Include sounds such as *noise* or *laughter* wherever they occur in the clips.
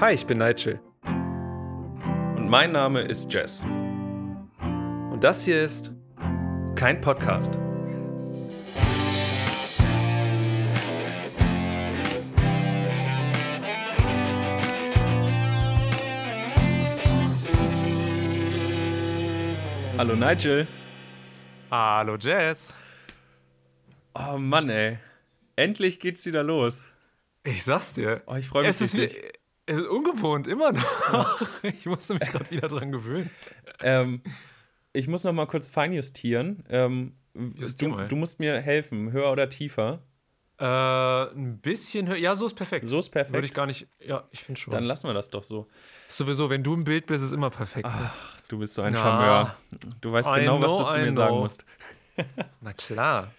Hi, ich bin Nigel. Und mein Name ist Jess. Und das hier ist kein Podcast. Hallo Nigel. Hallo Jess. Oh Mann, ey. Endlich geht's wieder los. Ich sag's dir. Oh, ich freue mich. Es ist, es ist ungewohnt, immer noch. *laughs* Ich musste mich gerade wieder dran gewöhnen. Ähm, ich muss noch mal kurz feinjustieren. Ähm, du, du, musst mir helfen, höher oder tiefer? Äh, ein bisschen höher. Ja, so ist perfekt. So ist perfekt. Würde ich gar nicht. Ja, ich finde schon. Dann lassen wir das doch so. Sowieso, wenn du im Bild bist, ist es immer perfekt. Ne? Ach, du bist so ein Na, Charmeur. Du weißt I genau, know, was du zu I mir know. sagen musst. *laughs* Na klar.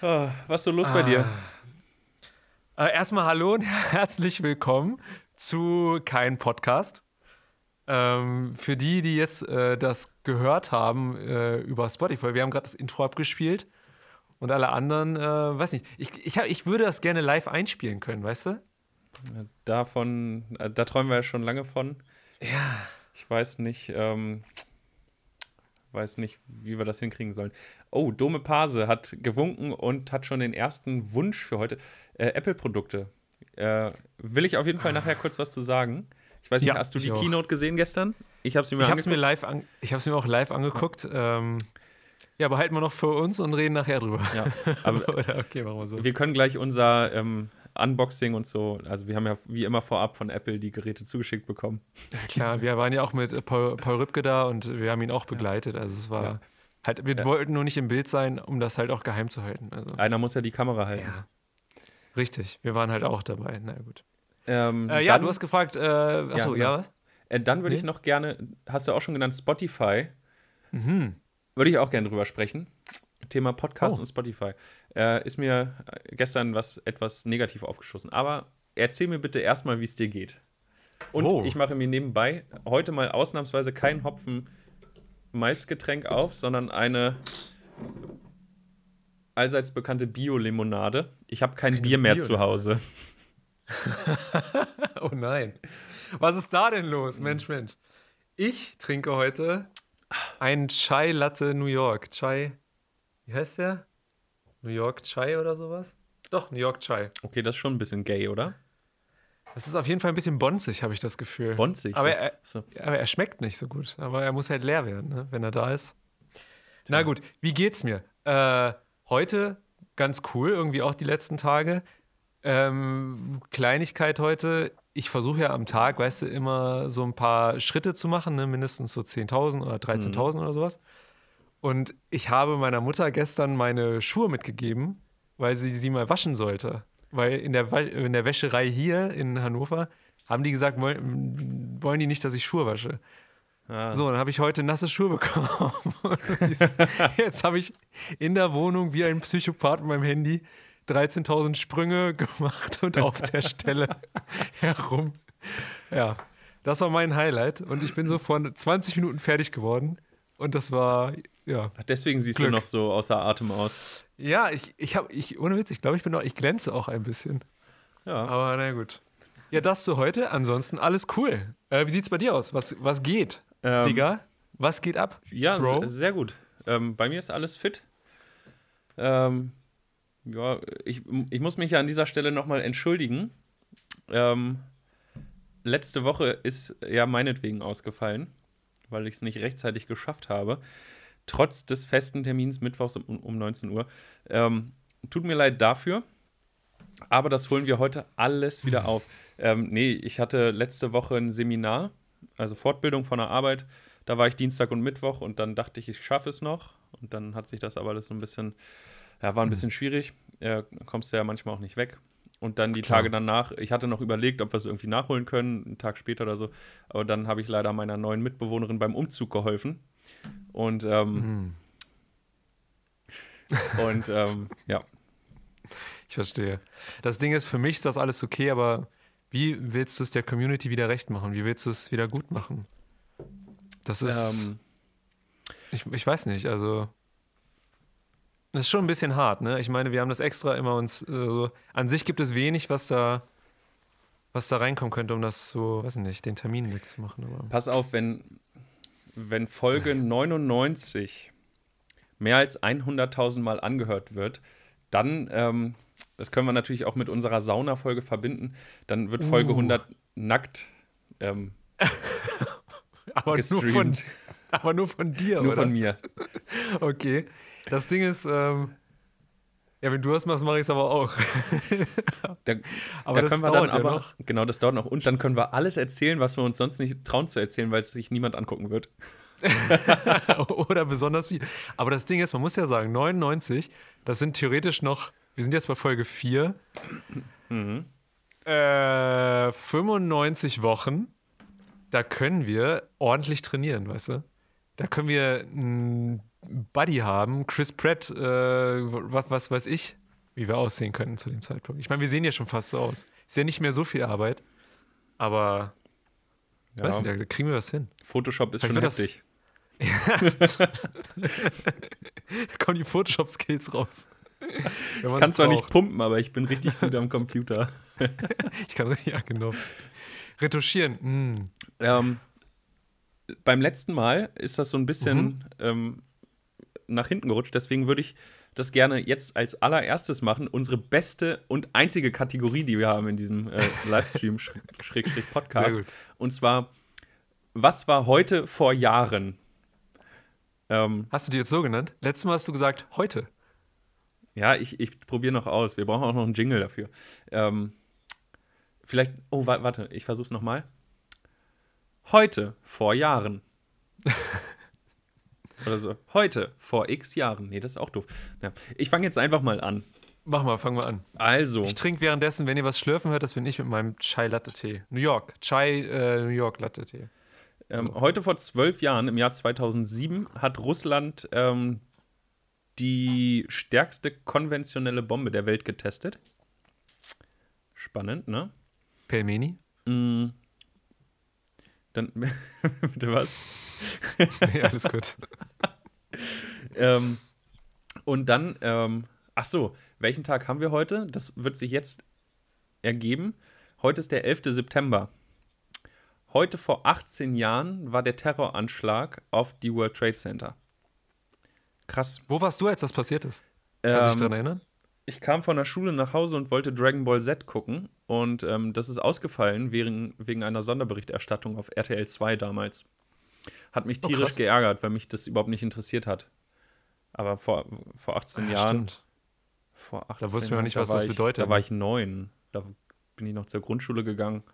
Oh, was ist so los ah. bei dir? Äh, erstmal hallo und *laughs* herzlich willkommen zu Kein Podcast. Ähm, für die, die jetzt äh, das gehört haben äh, über Spotify, wir haben gerade das Intro abgespielt und alle anderen, äh, weiß nicht, ich, ich, hab, ich würde das gerne live einspielen können, weißt du? Davon, äh, da träumen wir ja schon lange von. Ja. Ich weiß nicht, ähm, weiß nicht, wie wir das hinkriegen sollen. Oh, Dome Pase hat gewunken und hat schon den ersten Wunsch für heute. Äh, Apple-Produkte. Äh, will ich auf jeden Fall nachher kurz was zu sagen. Ich weiß nicht, ja, hast du die. Keynote gesehen gestern? Ich habe sie mir, ich mir live an, Ich habe es mir auch live angeguckt. Ähm, ja, behalten wir noch für uns und reden nachher drüber. Ja, *laughs* aber okay, machen wir so. Wir können gleich unser ähm, Unboxing und so, also wir haben ja wie immer vorab von Apple die Geräte zugeschickt bekommen. Ja, klar, wir waren ja auch mit Paul, Paul Rübke da und wir haben ihn auch begleitet. Also es war ja. halt, wir wollten nur nicht im Bild sein, um das halt auch geheim zu halten. Also. Einer muss ja die Kamera halten. Ja. Richtig, wir waren halt auch dabei. Na gut. Ähm, äh, ja, dann, du hast gefragt, äh, achso, ja, ja was? Äh, dann würde nee? ich noch gerne, hast du auch schon genannt, Spotify. Mhm. Würde ich auch gerne drüber sprechen. Thema Podcast oh. und Spotify. Äh, ist mir gestern was etwas negativ aufgeschossen. Aber erzähl mir bitte erstmal, wie es dir geht. Und oh. ich mache mir nebenbei heute mal ausnahmsweise kein Hopfen Malzgetränk auf, sondern eine allseits bekannte Bio-Limonade. Ich habe kein Eine Bier mehr zu Hause. *laughs* oh nein. Was ist da denn los? Mensch, Mensch. Ich trinke heute einen Chai Latte New York. Chai, wie heißt der? New York Chai oder sowas? Doch, New York Chai. Okay, das ist schon ein bisschen gay, oder? Das ist auf jeden Fall ein bisschen bonzig, habe ich das Gefühl. Bonzig? Aber er, so. aber er schmeckt nicht so gut. Aber er muss halt leer werden, ne, wenn er da ist. Na gut, wie geht's mir? Äh, Heute ganz cool, irgendwie auch die letzten Tage. Ähm, Kleinigkeit heute. Ich versuche ja am Tag, weißt du, immer so ein paar Schritte zu machen, ne? mindestens so 10.000 oder 13.000 mhm. oder sowas. Und ich habe meiner Mutter gestern meine Schuhe mitgegeben, weil sie sie mal waschen sollte. Weil in der, in der Wäscherei hier in Hannover haben die gesagt, wollen, wollen die nicht, dass ich Schuhe wasche. Ah. So, dann habe ich heute nasse Schuhe bekommen. *laughs* *laughs* Jetzt habe ich in der Wohnung wie ein Psychopath mit meinem Handy 13.000 Sprünge *laughs* gemacht und auf der Stelle herum. Ja, das war mein Highlight. Und ich bin so von 20 Minuten fertig geworden. Und das war, ja. Deswegen siehst Glück. du noch so außer Atem aus. Ja, ich, ich habe, ich, ohne Witz, ich glaube, ich bin noch, ich glänze auch ein bisschen. Ja. Aber na gut. Ja, das zu heute. Ansonsten alles cool. Äh, wie sieht's bei dir aus? Was, was geht? Ähm, Digga, was geht ab? Ja, Bro? sehr gut. Ähm, bei mir ist alles fit. Ähm, ja, ich, ich muss mich ja an dieser Stelle nochmal entschuldigen. Ähm, letzte Woche ist ja meinetwegen ausgefallen, weil ich es nicht rechtzeitig geschafft habe. Trotz des festen Termins mittwochs um, um 19 Uhr. Ähm, tut mir leid dafür, aber das holen wir heute alles wieder auf. Ähm, nee, ich hatte letzte Woche ein Seminar also Fortbildung von der Arbeit. Da war ich Dienstag und Mittwoch und dann dachte ich, ich schaffe es noch. Und dann hat sich das aber alles so ein bisschen, ja, war ein mhm. bisschen schwierig. Ja, kommst du ja manchmal auch nicht weg. Und dann die Klar. Tage danach, ich hatte noch überlegt, ob wir es irgendwie nachholen können, einen Tag später oder so. Aber dann habe ich leider meiner neuen Mitbewohnerin beim Umzug geholfen. Und, ähm, mhm. *laughs* und, ähm, ja. Ich verstehe. Das Ding ist, für mich ist das alles okay, aber wie willst du es der Community wieder recht machen? Wie willst du es wieder gut machen? Das ist. Ähm, ich, ich weiß nicht, also. Das ist schon ein bisschen hart, ne? Ich meine, wir haben das extra immer uns. Äh, an sich gibt es wenig, was da was da reinkommen könnte, um das so, weiß ich nicht, den Termin wegzumachen. Aber Pass auf, wenn, wenn Folge 99 mehr als 100.000 Mal angehört wird, dann, ähm, das können wir natürlich auch mit unserer Sauna-Folge verbinden, dann wird Folge Uh. 100 nackt ähm, *laughs* aber, nur von, gestreamt. *laughs* aber nur von dir, Nur oder? von mir. *laughs* Okay. Das Ding ist, ähm, ja, wenn du das machst, mache ich es aber auch. Da, Aber da das können wir dauert dann ja aber, noch. genau, das dauert noch. Und dann können wir alles erzählen, was wir uns sonst nicht trauen zu erzählen, weil es sich niemand angucken wird. Oder besonders viel. Aber das Ding ist, man muss ja sagen, 99, das sind theoretisch noch, wir sind jetzt bei Folge 4, Mhm. äh, 95 Wochen, da können wir ordentlich trainieren, weißt du? Da können wir einen Buddy haben, Chris Pratt, äh, was, was weiß ich, wie wir aussehen könnten zu dem Zeitpunkt. Ich meine, wir sehen ja schon fast so aus. Ist ja nicht mehr so viel Arbeit, aber Ja, weiß nicht, da, kriegen wir was hin. Photoshop ist Vielleicht schon das- heftig. *laughs* *laughs* Da kommen die Photoshop-Skills raus. Man's Kann zwar nicht braucht. pumpen, aber ich bin richtig gut am Computer. *laughs* Ich kann ja genau. Retuschieren. Mm. Ähm, beim letzten Mal ist das so ein bisschen Mhm. ähm, nach hinten gerutscht. Deswegen würde ich das gerne jetzt als allererstes machen. Unsere beste und einzige Kategorie, die wir haben in diesem äh, Livestream, Schräg- *laughs* Schrägstrich Podcast. Sehr gut. Und zwar, was war heute vor Jahren? Ähm, Hast du die jetzt so genannt? Letztes Mal hast du gesagt, heute. Ja, ich, ich probiere noch aus. Wir brauchen auch noch einen Jingle dafür. Ähm, vielleicht, oh, wa warte, ich versuch's nochmal. Heute, vor Jahren. *laughs* Oder so. Heute, vor x Jahren. Nee, das ist auch doof. Ja. Ich fange jetzt einfach mal an. Mach mal, fangen wir an. Also, Ich trinke währenddessen, wenn ihr was schlürfen hört, das bin ich mit meinem Chai Latte Tee. New York. Chai äh, New York Latte Tee. ähm, heute vor zwölf Jahren, im Jahr 2007, hat Russland ähm, die stärkste konventionelle Bombe der Welt getestet. Spannend, ne? Pelmeni? Mm. Dann, *laughs* bitte was? *laughs* ja, alles gut. *laughs* Ähm, und dann, ähm, ach so, welchen Tag haben wir heute? Das wird sich jetzt ergeben. Heute ist der 11. September. Heute vor 18 Jahren war der Terroranschlag auf die World Trade Center. Krass. Wo warst du, als das passiert ist? Kannst du dich Ähm, daran erinnern? ich kam von der Schule nach Hause und wollte Dragon Ball Z gucken. Und ähm, das ist ausgefallen wegen, wegen einer Sonderberichterstattung auf RTL 2 damals. Hat mich Oh, tierisch krass. geärgert, weil mich das überhaupt nicht interessiert hat. Aber vor, vor 18 Ja, Jahren. stimmt. Vor 18 Da wussten wir noch nicht, da was das ich, bedeutet, Da war ne? ich neun. Da bin ich noch zur Grundschule gegangen.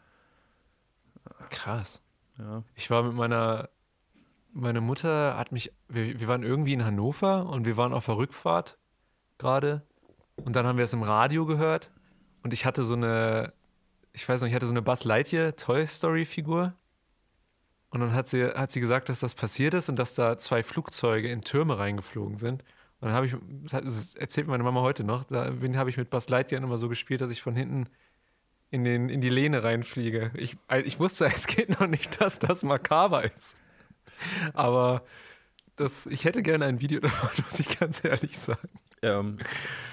Krass. Ja. Ich war mit meiner, meine Mutter hat mich, wir, wir waren irgendwie in Hannover und wir waren auf der Rückfahrt gerade und dann haben wir es im Radio gehört und ich hatte so eine, ich weiß noch, ich hatte so eine Buzz Lightyear Toy Story Figur und dann hat sie, hat sie gesagt, dass das passiert ist und dass da zwei Flugzeuge in Türme reingeflogen sind. Und dann habe ich, das erzählt meine Mama heute noch, da habe ich mit Buzz Lightyear immer so gespielt, dass ich von hinten in, den, in die Lehne reinfliege. Ich, ich wusste, *laughs* es geht noch nicht, dass das makaber ist. *laughs* Aber das, ich hätte gerne ein Video *laughs* davon, muss ich ganz ehrlich sagen. Ähm,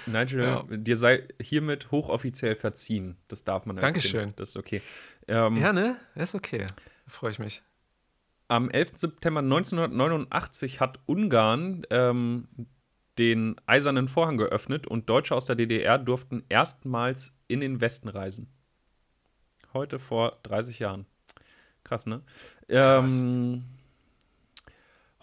Nigel, Ja. dir sei hiermit hochoffiziell verziehen. Das darf man als Dankeschön. Kind. Das ist okay. Ähm, Ja, ne? Ist okay. Freue ich mich. Am 11. September 1989 hat Ungarn ähm, den Eisernen Vorhang geöffnet und Deutsche aus der DDR durften erstmals in den Westen reisen. Heute vor 30 Jahren. Krass, ne? Krass. Ähm,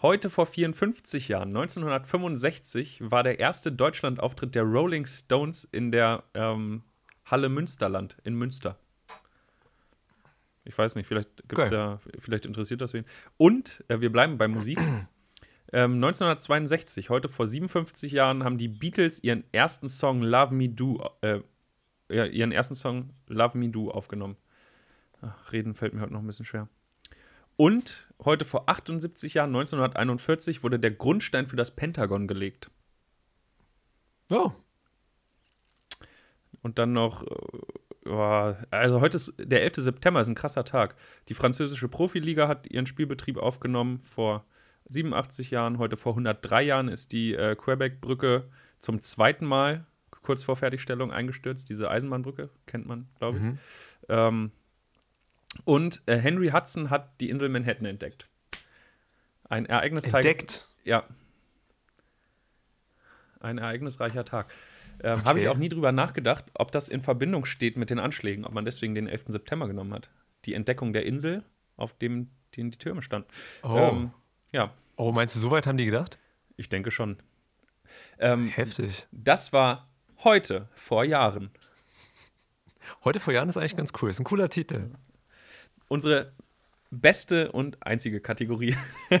heute vor 54 Jahren, 1965, war der erste Deutschlandauftritt der Rolling Stones in der ähm, Halle Münsterland in Münster. Ich weiß nicht, vielleicht gibt's Geil. ja, vielleicht interessiert das wen. Und äh, wir bleiben bei Musik. *clears throat* ähm, 1962, heute vor 57 Jahren, haben die Beatles ihren ersten Song Love Me Do, äh, ihren ersten Song Love Me Do aufgenommen. Ach, reden fällt mir heute noch ein bisschen schwer. Und heute vor 78 Jahren, 1941, wurde der Grundstein für das Pentagon gelegt. Oh, Und dann noch, äh, also heute ist der 11. September, ist ein krasser Tag. Die französische Profiliga hat ihren Spielbetrieb aufgenommen vor 87 Jahren. Heute vor 103 Jahren ist die äh, Quebec-Brücke zum zweiten Mal kurz vor Fertigstellung eingestürzt. Diese Eisenbahnbrücke, kennt man, glaube ich. Mhm. Ähm, und äh, Henry Hudson hat die Insel Manhattan entdeckt. Ein ereignisreicher Entdeckt. Ja. Ein ereignisreicher Tag. Ähm, Okay. Habe ich auch nie drüber nachgedacht, ob das in Verbindung steht mit den Anschlägen, ob man deswegen den 11. September genommen hat. Die Entdeckung der Insel, auf dem denen die Türme standen. Oh. Ähm, ja, oh, meinst du, so weit haben die gedacht? ich denke schon. Ähm, Heftig. das war heute, vor Jahren. Heute vor Jahren ist eigentlich ganz cool. Ist ein cooler Titel. Unsere beste und einzige Kategorie. *laughs*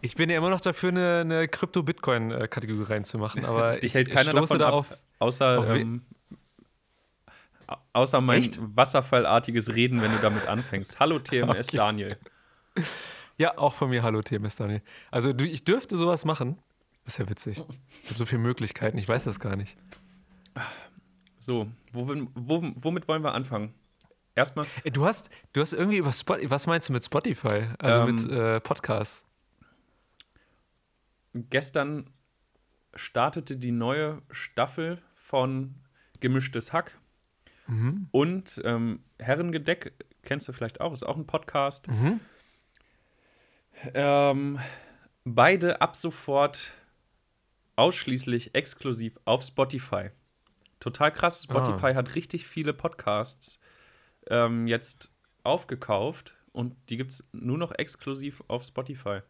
Ich bin ja immer noch dafür, eine, eine Krypto-Bitcoin-Kategorie reinzumachen, aber *laughs* Dich ich, hält keiner davon da ab, auf. außer, auf ähm, au- außer mein Echt? wasserfallartiges Reden, wenn du damit anfängst. Hallo TMS *laughs* Okay. Daniel. Ja, auch von mir Hallo, TMS Daniel. Also, du, ich dürfte sowas machen. Ist ja witzig. Ich habe so viele Möglichkeiten, ich weiß das gar nicht. So, wo, wo, womit wollen wir anfangen? Erstmal, Du hast, du hast irgendwie über Spotify, was meinst du mit Spotify? Also Ähm, mit äh, Podcasts. gestern startete die neue Staffel von Gemischtes Hack Mhm. und ähm, Herrengedeck, kennst du vielleicht auch, ist auch ein Podcast. Mhm. Ähm, beide ab sofort ausschließlich exklusiv auf Spotify. Total krass. Spotify hat richtig viele Podcasts ähm, jetzt aufgekauft und die gibt es nur noch exklusiv auf Spotify.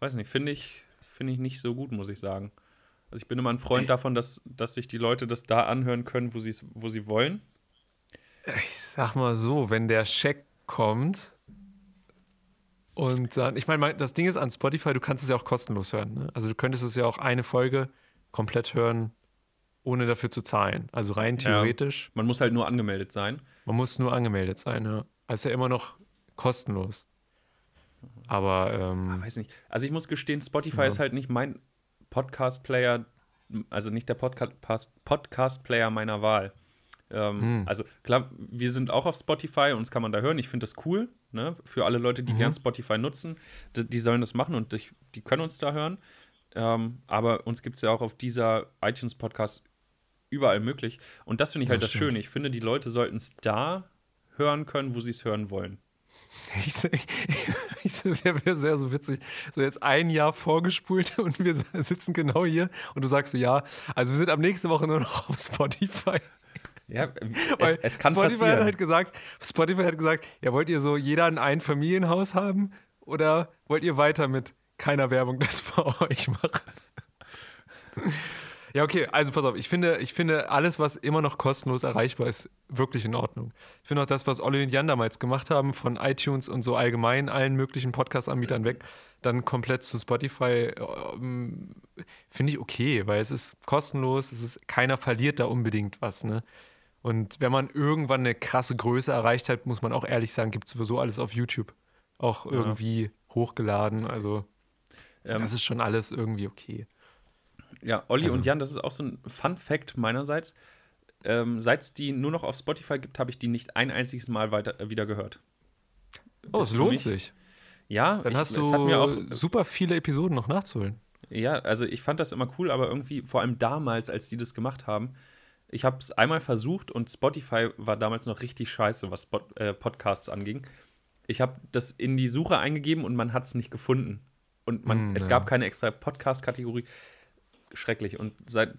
Weiß nicht, finde ich, finde ich nicht so gut, muss ich sagen. Also ich bin immer ein Freund davon, dass, dass sich die Leute das da anhören können, wo, wo sie wollen. Ich sag mal so, wenn der Scheck kommt und dann, ich meine, mein- das Ding ist an Spotify, du kannst es ja auch kostenlos hören. Ne? Also du könntest es ja auch eine Folge komplett hören, ohne dafür zu zahlen. Also rein Ja. theoretisch. Man muss halt nur angemeldet sein. Man muss nur angemeldet sein. Ja. Also ist ja immer noch kostenlos. Aber ähm, Weiß nicht. Also ich muss gestehen, Spotify Ja. ist halt nicht mein Podcast-Player, also nicht der Podcast- Podcast-Player meiner Wahl. Ähm, Hm. Also klar, wir sind auch auf Spotify, uns kann man da hören. Ich finde das cool, ne? Für alle Leute, die Mhm. gern Spotify nutzen, die, die sollen das machen und die, die können uns da hören. Ähm, aber uns gibt es ja auch auf dieser iTunes-Podcast überall möglich. Und das finde ich halt Das das. Schöne. Ich finde, die Leute sollten es da hören können, wo sie es hören wollen. *laughs* ich, ich, ich, wäre sehr so witzig. So jetzt ein Jahr vorgespult *laughs* und wir sitzen genau hier und du sagst so, ja, also wir sind ab nächste Woche nur noch auf Spotify. Ja, *laughs* es, es kann Spotify passieren. hat halt gesagt, Spotify hat gesagt, ja, wollt ihr so jeder ein Einfamilienhaus haben oder wollt ihr weiter mit keiner Werbung das bei euch machen? Ja, okay, also pass auf, ich finde, ich finde alles, was immer noch kostenlos erreichbar ist, wirklich in Ordnung. Ich finde auch das, was Olli und Jan damals gemacht haben, von iTunes und so allgemein allen möglichen Podcast-Anbietern weg, dann komplett zu Spotify, ähm, finde ich okay, weil es ist kostenlos, es ist, keiner verliert da unbedingt was, ne? Und wenn man irgendwann eine krasse Größe erreicht hat, muss man auch ehrlich sagen, gibt es sowieso alles auf YouTube. Auch Ja. irgendwie hochgeladen. Also, Ähm, das ist schon alles irgendwie okay. Ja, Olli Also- und Jan, das ist auch so ein Fun-Fact meinerseits. Ähm, Seit es die nur noch auf Spotify gibt, habe ich die nicht ein einziges Mal weiter, äh, wieder gehört. Oh, Ist es lohnt mich- sich. Ja, Dann ich, hast mir auch, du super viele Episoden noch nachzuholen. ja, also ich fand das immer cool, aber irgendwie, vor allem damals, als die das gemacht haben, ich habe es einmal versucht und Spotify war damals noch richtig scheiße, was Spot, äh, Podcasts anging. Ich habe das in die Suche eingegeben und man hat es nicht gefunden. Und man, Mm, es ja. gab keine extra Podcast-Kategorie. Schrecklich. Und seit,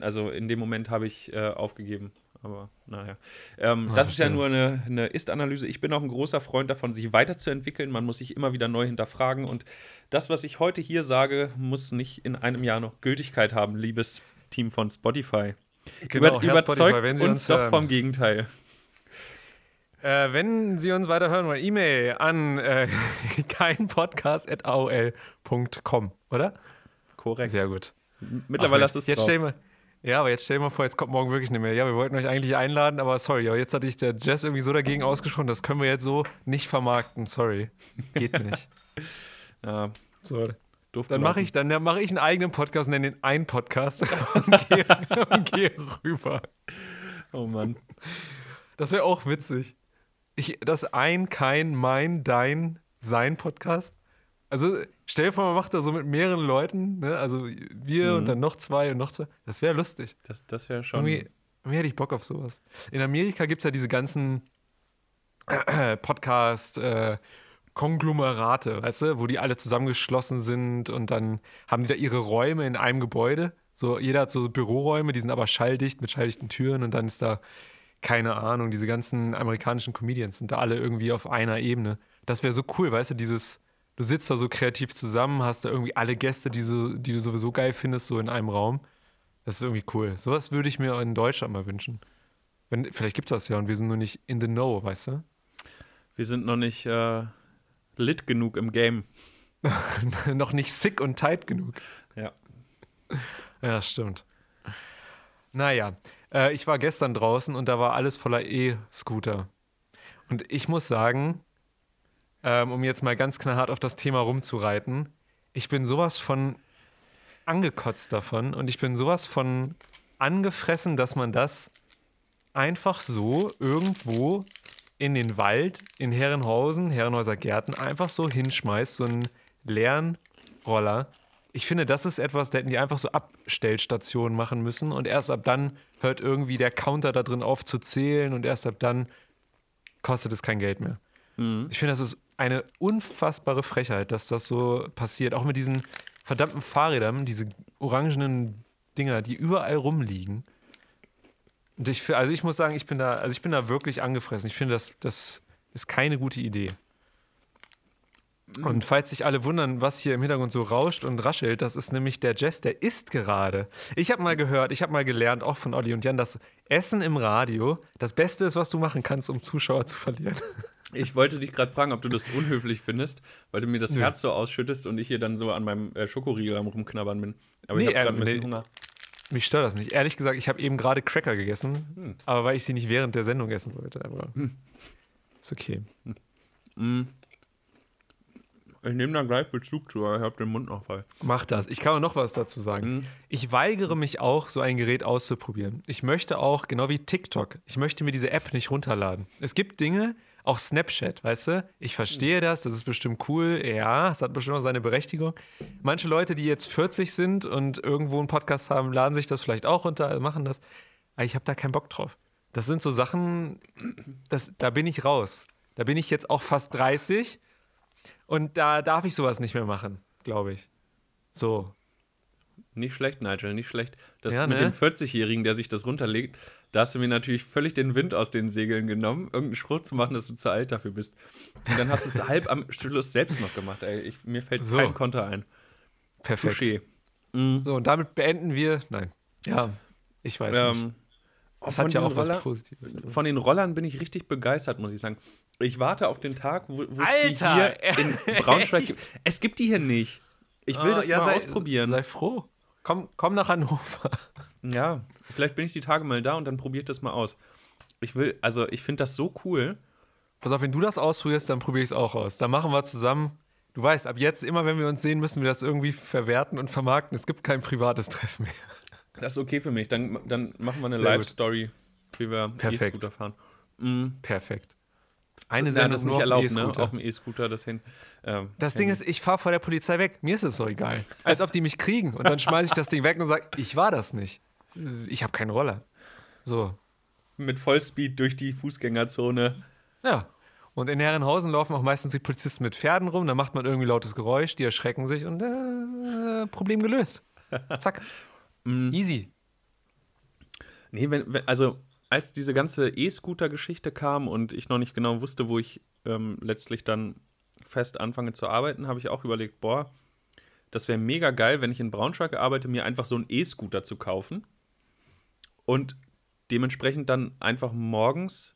also in dem Moment habe ich äh, aufgegeben. Aber naja. Ähm, Ah, das ist ja nur eine, eine Ist-Analyse. Ich bin auch ein großer Freund davon, sich weiterzuentwickeln. Man muss sich immer wieder neu hinterfragen. Und das, was ich heute hier sage, muss nicht in einem Jahr noch Gültigkeit haben, liebes Team von Spotify. Genau, Über, überzeugt Spotify, wenn Sie uns, uns doch hören. vom Gegenteil. Äh, wenn Sie uns weiter hören wollen, E-Mail an äh, *laughs* keinpodcast.aol.com, oder? Korrekt. Sehr gut. Mittlerweile Ach, hast du es jetzt stellen wir, Ja, aber jetzt stell dir mal vor, jetzt kommt morgen wirklich eine Mail. Ja, wir wollten euch eigentlich einladen, aber sorry, aber jetzt hatte ich der Jess irgendwie so dagegen ausgesprochen, das können wir jetzt so nicht vermarkten. Sorry. Geht *laughs* nicht. Ja, So. Dann mache ich, dann mache ich einen eigenen Podcast, nenne den ein Podcast *laughs* und gehe und gehe rüber. Oh Mann. Das wäre auch witzig. Ich, das ein, kein, mein, dein, sein Podcast. Also Stell dir vor, man macht da so mit mehreren Leuten, ne? also wir Mhm. und dann noch zwei und noch zwei. Das wäre lustig. Das, das wäre schon. Irgendwie, irgendwie hätte ich Bock auf sowas. In Amerika gibt es ja diese ganzen *clears throat* Podcast, äh, Konglomerate, weißt du, wo die alle zusammengeschlossen sind und dann haben die da ihre Räume in einem Gebäude. So, jeder hat so Büroräume, die sind aber schalldicht mit schalldichten Türen und dann ist da, keine Ahnung, diese ganzen amerikanischen Comedians sind da alle irgendwie auf einer Ebene. Das wäre so cool, weißt du, dieses, du sitzt da so kreativ zusammen, hast da irgendwie alle Gäste, die, so, die du sowieso geil findest, so in einem Raum. Das ist irgendwie cool. Sowas würde ich mir in Deutschland mal wünschen. Wenn, vielleicht gibt es das ja und wir sind nur nicht in the know, weißt du? Wir sind noch nicht äh, lit genug im Game. *laughs* Noch nicht sick und tight genug. Ja. Ja, stimmt. Naja, äh, ich war gestern draußen und da war alles voller E-Scooter. Und ich muss sagen, ähm, um jetzt mal ganz knallhart auf das Thema rumzureiten, ich bin sowas von angekotzt davon und ich bin sowas von angefressen, dass man das einfach so irgendwo in den Wald in Herrenhausen, Herrenhäuser Gärten einfach so hinschmeißt, so einen leeren Roller. Ich finde, das ist etwas, da hätten die einfach so Abstellstationen machen müssen und erst ab dann hört irgendwie der Counter da drin auf zu zählen und erst ab dann kostet es kein Geld mehr. Mhm. Ich finde, das ist eine unfassbare Frechheit, dass das so passiert. Auch mit diesen verdammten Fahrrädern, diese orangenen Dinger, die überall rumliegen. Und ich, also ich muss sagen, ich bin da, also ich bin da wirklich angefressen. Ich finde, das, das ist keine gute Idee. Und falls sich alle wundern, was hier im Hintergrund so rauscht und raschelt, das ist nämlich der Jazz, der isst gerade. Ich habe mal gehört, ich habe mal gelernt, auch von Olli und Jan, dass Essen im Radio das Beste ist, was du machen kannst, um Zuschauer zu verlieren. *laughs* Ich wollte dich gerade fragen, ob du das unhöflich findest, weil du mir das. Herz so ausschüttest und ich hier dann so an meinem äh, Schokoriegel am rumknabbern bin. Aber Nee, ich habe gerade ähm, ein bisschen nee. Hunger. Mich stört das nicht. Ehrlich gesagt, ich habe eben gerade Cracker gegessen, Hm. aber weil ich sie nicht während der Sendung essen wollte. Aber ist okay. Mm. Ich nehme da gleich Bezug zu, aber ich habe den Mund noch voll. Mach das. Ich kann auch noch was dazu sagen. Mhm. Ich weigere mich auch, so ein Gerät auszuprobieren. Ich möchte auch, genau wie TikTok, ich möchte mir diese App nicht runterladen. Es gibt Dinge, auch Snapchat, weißt du? Ich verstehe das, das ist bestimmt cool. Ja, es hat bestimmt auch seine Berechtigung. Manche Leute, die jetzt 40 sind und irgendwo einen Podcast haben, laden sich das vielleicht auch runter, machen das. Aber ich habe da keinen Bock drauf. Das sind so Sachen, das, da bin ich raus. Da bin ich jetzt auch fast 30 und da darf ich sowas nicht mehr machen, glaube ich. So. Nicht schlecht, Nigel, nicht schlecht. Das Ja, mit ne? dem 40-Jährigen, der sich das runterlegt, da hast du mir natürlich völlig den Wind aus den Segeln genommen, irgendeinen Schrott zu machen, dass du zu alt dafür bist. Und dann hast du es halb am Schluss selbst noch gemacht. Ey, ich, mir fällt So. kein Konter ein. Perfekt. Mm. So, und damit beenden wir. Nein. Ja, ich weiß nicht. Ähm, Das von hat ja auch was Roller- Positives. Von den Rollern bin ich richtig begeistert, muss ich sagen. Ich warte auf den Tag, wo es die hier in Braunschweig *laughs* gibt. Es gibt die hier nicht. Ich will Ah, das ja, mal sei, ausprobieren. Sei froh. Komm, komm nach Hannover. Ja, vielleicht bin ich die Tage mal da und dann probiere ich das mal aus. Ich will, also ich finde das so cool. Pass auf, wenn du das ausprobierst, dann probiere ich es auch aus. Dann machen wir zusammen. Du weißt, ab jetzt, immer wenn wir uns sehen, müssen wir das irgendwie verwerten und vermarkten. Es gibt kein privates Treffen mehr. Das ist okay für mich. Dann, dann machen wir eine. Live-Story, wie wir Perfekt. E-Scooter fahren. Mm. Perfekt. Eine Sendung das nicht erlaubt, ne? Auf dem E-Scooter das hin. Ähm, Das Ding ist, ich fahre vor der Polizei weg. Mir ist es so egal. Als ob die mich kriegen. Und dann schmeiße ich das Ding weg und sage, ich war das nicht. Ich habe keinen Roller. So. mit Vollspeed durch die Fußgängerzone. Ja. Und in Herrenhausen laufen auch meistens die Polizisten mit Pferden rum. Da macht man irgendwie lautes Geräusch, die erschrecken sich und äh, Problem gelöst. Zack. *laughs* Mm. Easy. Nee, wenn, wenn, also als diese ganze E-Scooter-Geschichte kam und ich noch nicht genau wusste, wo ich ähm, letztlich dann fest anfange zu arbeiten, habe ich auch überlegt, boah, das wäre mega geil, wenn ich in Braunschweig arbeite, mir einfach so einen E-Scooter zu kaufen und dementsprechend dann einfach morgens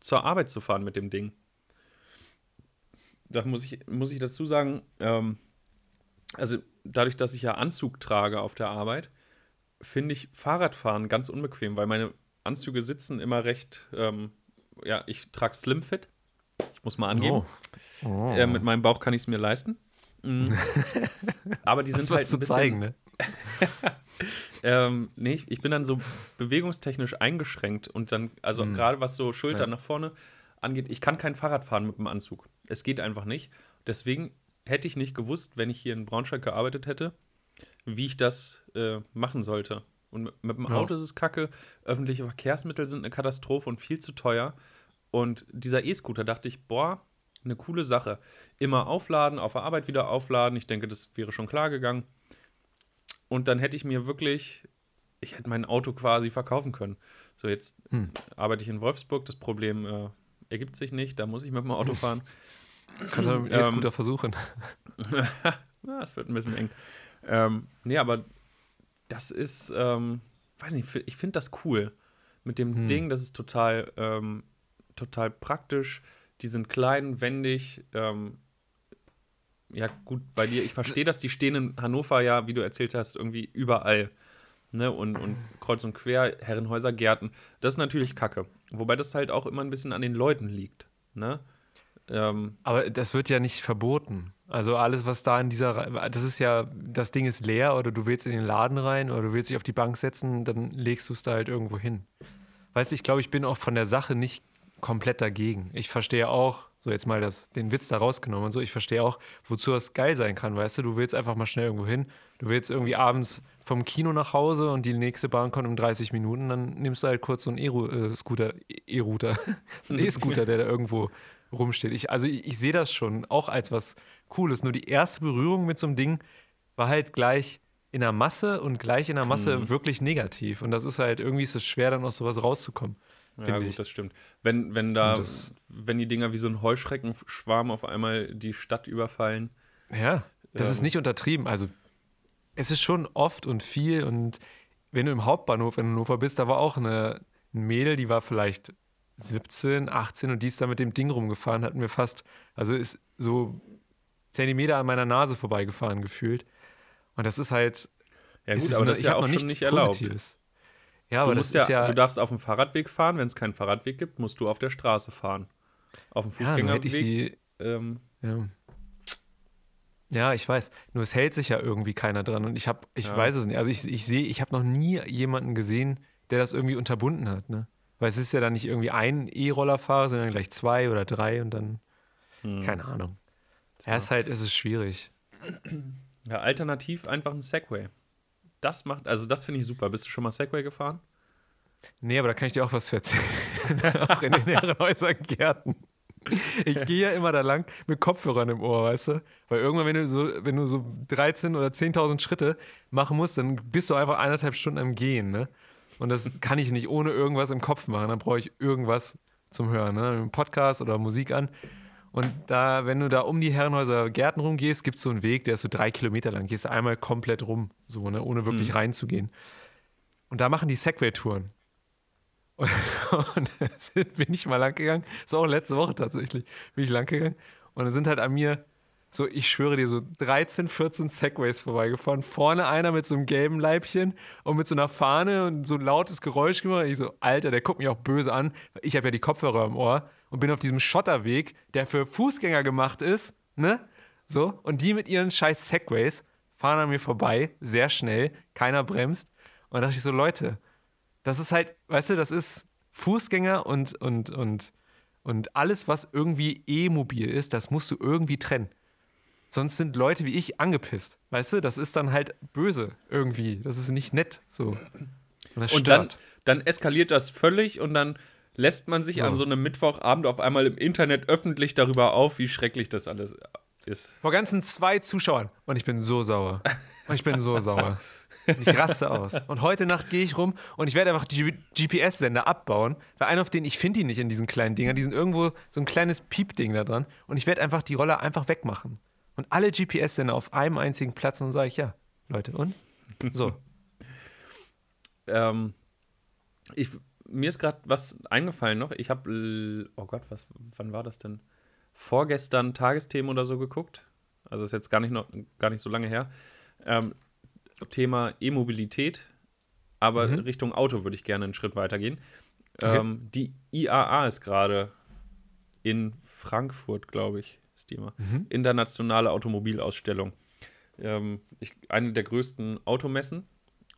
zur Arbeit zu fahren mit dem Ding. Da muss ich, muss ich dazu sagen, ähm, also dadurch, dass ich ja Anzug trage auf der Arbeit, finde ich Fahrradfahren ganz unbequem, weil meine Anzüge sitzen immer recht, ähm, ja, ich trage Slimfit. Ich muss mal angeben. Oh. Äh, mit meinem Bauch kann ich es mir leisten. Mm. *laughs* Aber die sind was halt zu ein bisschen, zeigen, ne? *laughs* ähm, nee, ich- ich bin dann so bewegungstechnisch eingeschränkt und dann, also Mhm. gerade was so Schultern Ja. nach vorne angeht, ich kann kein Fahrrad fahren mit dem Anzug. Es geht einfach nicht. Deswegen hätte ich nicht gewusst, wenn ich hier in Braunschweig gearbeitet hätte, wie ich das äh, machen sollte. Und mit, mit dem Ja. Auto ist es kacke, öffentliche Verkehrsmittel sind eine Katastrophe und viel zu teuer. Und dieser E-Scooter dachte ich, boah, eine coole Sache. Immer aufladen, auf der Arbeit wieder aufladen. Ich denke, das wäre schon klar gegangen. Und dann hätte ich mir wirklich, ich hätte mein Auto quasi verkaufen können. So, jetzt Hm. arbeite ich in Wolfsburg. Das Problem äh, ergibt sich nicht. Da muss ich mit dem Auto fahren. *laughs* Kannst du mit dem Ähm, E-Scooter versuchen. *laughs* Na, es wird ein bisschen eng. Ähm, nee, aber das ist, ähm, weiß nicht, ich finde das cool. Mit dem Hm. Ding, das ist total, ähm, total praktisch. Die sind klein, wendig. Ähm, ja, gut, bei dir, ich verstehe, dass die stehen in Hannover ja, wie du erzählt hast, irgendwie überall. Ne? Und, und kreuz und quer, Herrenhäuser, Gärten. Das ist natürlich kacke. Wobei das halt auch immer ein bisschen an den Leuten liegt. Ne? Ähm, Aber das wird ja nicht verboten. Also alles, was da in dieser, das ist ja, das Ding ist leer oder du willst in den Laden rein oder du willst dich auf die Bank setzen, dann legst du es da halt irgendwo hin. Weißt du, ich glaube, ich bin auch von der Sache nicht komplett dagegen. Ich verstehe auch, so jetzt mal das, den Witz da rausgenommen und so, ich verstehe auch, wozu das geil sein kann, weißt du, du willst einfach mal schnell irgendwo hin, du willst irgendwie abends vom Kino nach Hause und die nächste Bahn kommt um 30 Minuten, dann nimmst du halt kurz so einen E-Scooter, E-Router, *laughs* einen E-Scooter, der da irgendwo rumsteht. Ich, also ich, ich sehe das schon auch als was Cooles. Nur die erste Berührung mit so einem Ding war halt gleich in der Masse und gleich in der Masse Mhm. wirklich negativ. Und das ist halt, irgendwie ist es schwer, dann aus sowas rauszukommen. Ja, gut, ich. das stimmt. Wenn, wenn da, wenn die Dinger wie so ein Heuschreckenschwarm auf einmal die Stadt überfallen. Ja, das ist Ähm. nicht untertrieben. Also es ist schon oft und viel. Und wenn du im Hauptbahnhof in Hannover bist, da war auch eine, ein Mädel, die war vielleicht 17, 18 und die ist da mit dem Ding rumgefahren, hat mir fast, also ist so Zentimeter an meiner Nase vorbeigefahren gefühlt. Und das ist halt. Ja, gut, aber nur- das ist ich ja auch noch schon nicht erlaubt. Positives. Ja, Du, aber musst das ist ja. du darfst auf dem Fahrradweg fahren, wenn es keinen Fahrradweg gibt, musst du auf der Straße fahren. Auf dem ja, Fußgängerweg. ich sie ähm, Ja. Ja, ich weiß. Nur es hält sich ja irgendwie keiner dran. Und ich habe, ich Ja. weiß es nicht. Also ich, ich sehe, ich habe noch nie jemanden gesehen, der das irgendwie unterbunden hat, ne? Weil es ist ja dann nicht irgendwie ein E-Rollerfahrer, sondern gleich zwei oder drei und dann, hm, keine Ahnung. Ja, ist halt, es ist schwierig. *clears throat* ja, alternativ einfach ein Segway. Das macht, also das finde ich super. Bist du schon mal Segway gefahren? Nee, aber da kann ich dir auch was zu erzählen. *laughs* auch in den Herrenhäusern Gärten. Ich *laughs* gehe ja immer da lang mit Kopfhörern im Ohr, weißt du? Weil irgendwann, wenn du so, wenn du so 13 oder 10.000 Schritte machen musst, dann bist du einfach eineinhalb Stunden am Gehen, ne? Und das kann ich nicht ohne irgendwas im Kopf machen. Dann brauche ich irgendwas zum Hören, ne? Einen Podcast oder Musik an. Und da, wenn du da um die Herrenhäuser Gärten rumgehst, gibt es so einen Weg, der ist so drei Kilometer lang. Gehst du einmal komplett rum, so, ne? Ohne wirklich Mhm. reinzugehen. Und da machen die Segway-Touren. Und, *laughs* und da sind- bin ich mal lang gegangen. Das war auch letzte Woche tatsächlich. Bin ich lang gegangen. Und dann sind halt an mir, so, ich schwöre dir, so 13, 14 Segways vorbeigefahren. Vorne einer mit so einem gelben Leibchen und mit so einer Fahne und so ein lautes Geräusch gemacht. Ich so, Alter, der guckt mich auch böse an. Ich habe ja die Kopfhörer im Ohr und bin auf diesem Schotterweg, der für Fußgänger gemacht ist, ne? So, und die mit ihren scheiß Segways fahren an mir vorbei, sehr schnell, keiner bremst. Und da dachte ich so, Leute, das ist halt, weißt du, das ist Fußgänger und, und, und, und alles, was irgendwie E-mobil ist, das musst du irgendwie trennen. Sonst sind Leute wie ich angepisst. Weißt du, das ist dann halt böse irgendwie. Das ist nicht nett. So. Und Und dann, dann eskaliert das völlig und dann lässt man sich So. an so einem Mittwochabend auf einmal im Internet öffentlich darüber auf, wie schrecklich das alles ist. Vor ganzen zwei Zuschauern. Und ich bin so sauer. Und ich bin so sauer. Ich raste aus. Und heute Nacht gehe ich rum und ich werde einfach die GPS-Sender abbauen, weil einer auf den, ich finde die nicht in diesen kleinen Dingern, die sind irgendwo so ein kleines Piepding da dran. Und ich werde einfach die Roller einfach wegmachen. Und alle GPS-Sender auf einem einzigen Platz und dann sage ich, ja, Leute, und? *laughs* So. Ähm, ich, mir ist gerade was eingefallen noch. Ich habe, oh Gott, was, wann war das denn? Vorgestern Tagesthemen oder so geguckt. Also ist jetzt gar nicht, noch, gar nicht so lange her. Ähm, Thema E-Mobilität, aber Mhm. Richtung Auto würde ich gerne einen Schritt weiter gehen. Okay. Ähm, die IAA ist gerade in Frankfurt, glaube ich, die immer. Mhm. Internationale Automobilausstellung. Ähm, ich, eine der größten Automessen.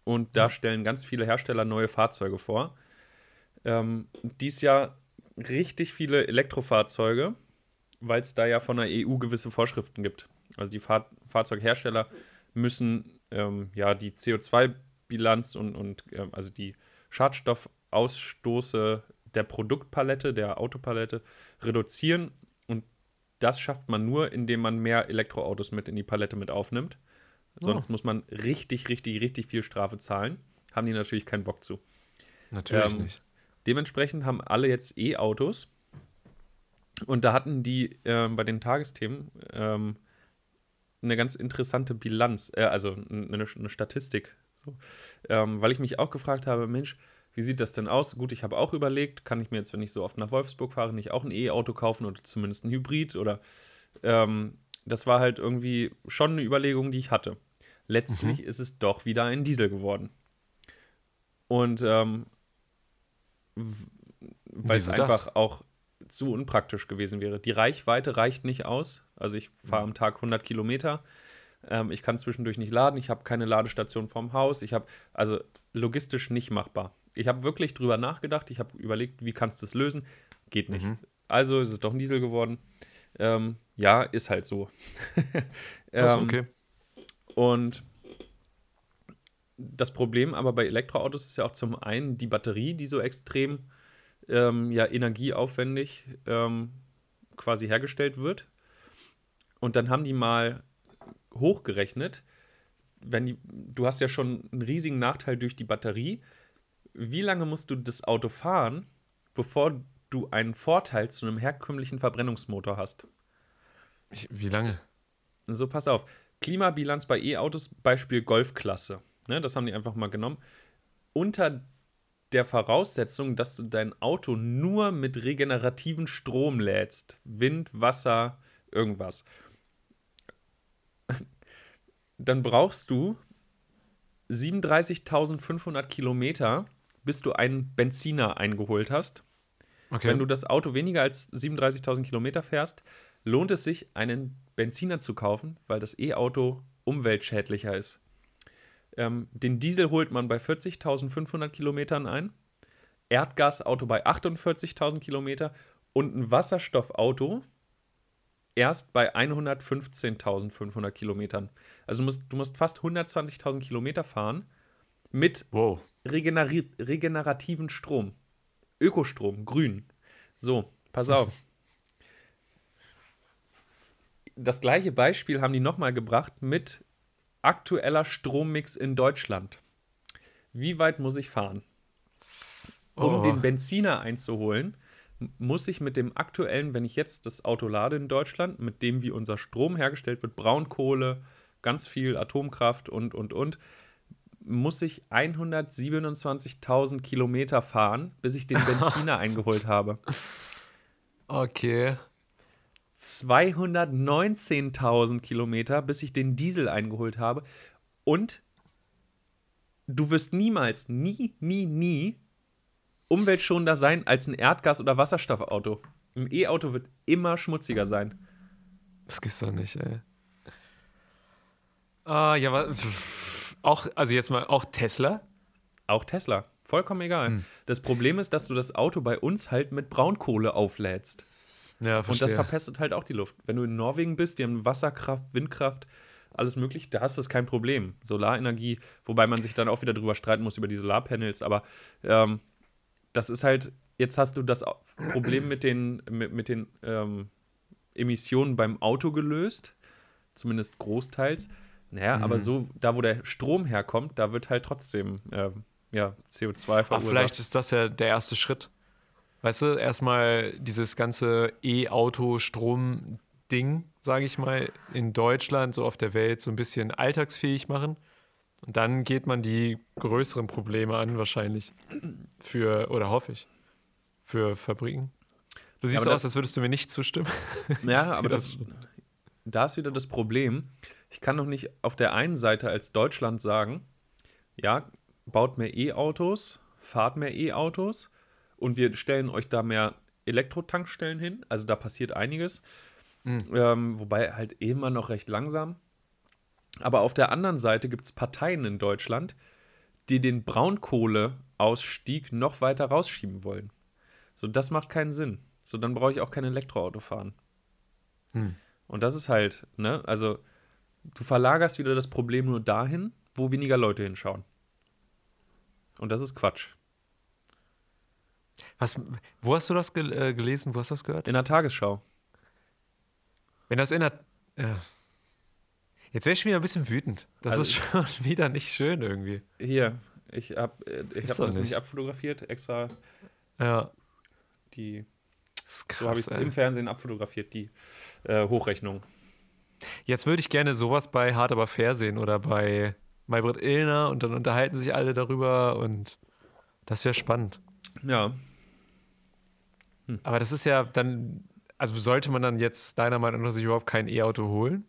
Und da stellen ganz viele Hersteller neue Fahrzeuge vor. Ähm, dies Jahr richtig viele Elektrofahrzeuge, weil es da ja von der EU gewisse Vorschriften gibt. Also die Fahr Fahrzeughersteller müssen ähm, ja die CO2-Bilanz und, und äh, also die Schadstoffausstoße der Produktpalette, der Autopalette reduzieren. Das schafft man nur, indem man mehr Elektroautos mit in die Palette mit aufnimmt. Sonst oh. muss man richtig, richtig, richtig viel Strafe zahlen. Haben die natürlich keinen Bock zu. Natürlich ähm, nicht. Dementsprechend haben alle jetzt E-Autos. Und da hatten die äh, bei den Tagesthemen ähm, eine ganz interessante Bilanz, äh, also eine, eine Statistik. So. Ähm, weil ich mich auch gefragt habe, Mensch, wie sieht das denn aus? Gut, ich habe auch überlegt, kann ich mir jetzt, wenn ich so oft nach Wolfsburg fahre, nicht auch ein E-Auto kaufen oder zumindest ein Hybrid oder ähm, das war halt irgendwie schon eine Überlegung, die ich hatte. Letztlich mhm. ist es doch wieder ein Diesel geworden. Und ähm, weil es einfach das? auch zu unpraktisch gewesen wäre. Die Reichweite reicht nicht aus. Also ich fahre am Tag 100 Kilometer. Ähm, ich kann zwischendurch nicht laden. Ich habe keine Ladestation vorm Haus. Ich habe also logistisch nicht machbar. Ich habe wirklich drüber nachgedacht. Ich habe überlegt, wie kannst du es lösen? Geht nicht. Mhm. Also ist es doch ein Diesel geworden. Ähm, ja, ist halt *laughs* so. ähm, okay. Und das Problem aber bei Elektroautos ist ja auch zum einen die Batterie, die so extrem ähm, ja, energieaufwendig ähm, quasi hergestellt wird. Und dann haben die mal hochgerechnet, wenn die, du hast ja schon einen riesigen Nachteil durch die Batterie. Wie lange musst du das Auto fahren, bevor du einen Vorteil zu einem herkömmlichen Verbrennungsmotor hast? Ich, wie lange? So, pass auf. Klimabilanz bei E-Autos, Beispiel Golfklasse. Ne, das haben die einfach mal genommen. Unter der Voraussetzung, dass du dein Auto nur mit regenerativen Strom lädst. Wind, Wasser, irgendwas. Dann brauchst du 37.500 Kilometer, bis du einen Benziner eingeholt hast. Okay. Wenn du das Auto weniger als 37.000 Kilometer fährst, lohnt es sich, einen Benziner zu kaufen, weil das E-Auto umweltschädlicher ist. Ähm, den Diesel holt man bei 40.500 Kilometern ein, Erdgasauto bei 48.000 Kilometer und ein Wasserstoffauto erst bei 115.500 Kilometern. Also du musst, du musst fast 120.000 Kilometer fahren mit wow. regenerativen Strom. Ökostrom, grün. So, pass auf. *laughs* das gleiche Beispiel haben die nochmal gebracht mit aktueller Strommix in Deutschland. Wie weit muss ich fahren? Um oh. den Benziner einzuholen, muss ich mit dem aktuellen, wenn ich jetzt das Auto lade in Deutschland, mit dem wie unser Strom hergestellt wird, Braunkohle, ganz viel Atomkraft und, und, und, muss ich 127.000 Kilometer fahren, bis ich den Benziner *laughs* eingeholt habe. Okay. 219.000 Kilometer, bis ich den Diesel eingeholt habe. Und du wirst niemals, nie, nie, nie umweltschonender sein als ein Erdgas- oder Wasserstoffauto. Ein E-Auto wird immer schmutziger sein. Das gibt's doch nicht, ey. Ah, ja, aber *laughs* auch, also jetzt mal, auch Tesla? Auch Tesla. Vollkommen egal. Hm. Das Problem ist, dass du das Auto bei uns halt mit Braunkohle auflädst. Ja, verstehe. Und das verpestet halt auch die Luft. Wenn du in Norwegen bist, die haben Wasserkraft, Windkraft, alles möglich, da hast du das kein Problem. Solarenergie, wobei man sich dann auch wieder drüber streiten muss über die Solarpanels, aber ähm, das ist halt, jetzt hast du das Problem mit den, mit, mit den ähm, Emissionen beim Auto gelöst, zumindest großteils. Naja, mhm. aber so, da wo der Strom herkommt, da wird halt trotzdem äh, ja, CO2 verursacht. Ach, vielleicht ist das ja der erste Schritt. Weißt du, erstmal dieses ganze E-Auto-Strom-Ding, sage ich mal, in Deutschland, so auf der Welt, so ein bisschen alltagsfähig machen. Und dann geht man die größeren Probleme an, wahrscheinlich. Für, oder hoffe ich, für Fabriken. Du siehst ja, aus, als würdest du mir nicht zustimmen. Ja, *laughs* aber das, da ist wieder das Problem. Ich kann doch nicht auf der einen Seite als Deutschland sagen, ja, baut mehr E-Autos, fahrt mehr E-Autos und wir stellen euch da mehr Elektrotankstellen hin. Also da passiert einiges. Mhm. Ähm, wobei halt immer noch recht langsam. Aber auf der anderen Seite gibt es Parteien in Deutschland, die den Braunkohleausstieg noch weiter rausschieben wollen. So, das macht keinen Sinn. So, dann brauche ich auch kein Elektroauto fahren. Hm. Und das ist halt, ne, also du verlagerst wieder das Problem nur dahin, wo weniger Leute hinschauen. Und das ist Quatsch. Was, wo hast du das gel äh, gelesen? Wo hast du das gehört? In der Tagesschau. Wenn das in der. Äh, jetzt wäre ich schon wieder ein bisschen wütend. Das Also- ist schon *laughs* wieder nicht schön irgendwie. Hier, ich habe äh, ich hab das nicht abfotografiert, extra Ja. die, Das ist so habe ich krass. es im Fernsehen abfotografiert, die äh, Hochrechnung. Jetzt würde ich gerne sowas bei Hart aber fair sehen oder bei Maybrit Illner und dann unterhalten sich alle darüber und das wäre spannend. Ja, Aber das ist ja dann, also sollte man dann jetzt deiner Meinung nach sich überhaupt kein E-Auto holen?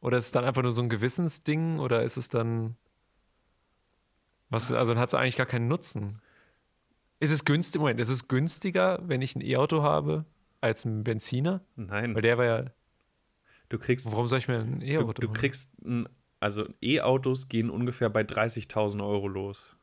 Oder ist es dann einfach nur so ein Gewissensding oder ist es dann, was, also dann hat es eigentlich gar keinen Nutzen? Ist es günstig, Moment, ist es günstiger, wenn ich ein E-Auto habe, als ein Benziner? nein, Weil der war ja, du kriegst, warum soll ich mir ein du, E-Auto du holen? kriegst, ein, also E-Autos gehen ungefähr bei 30.000 Euro los.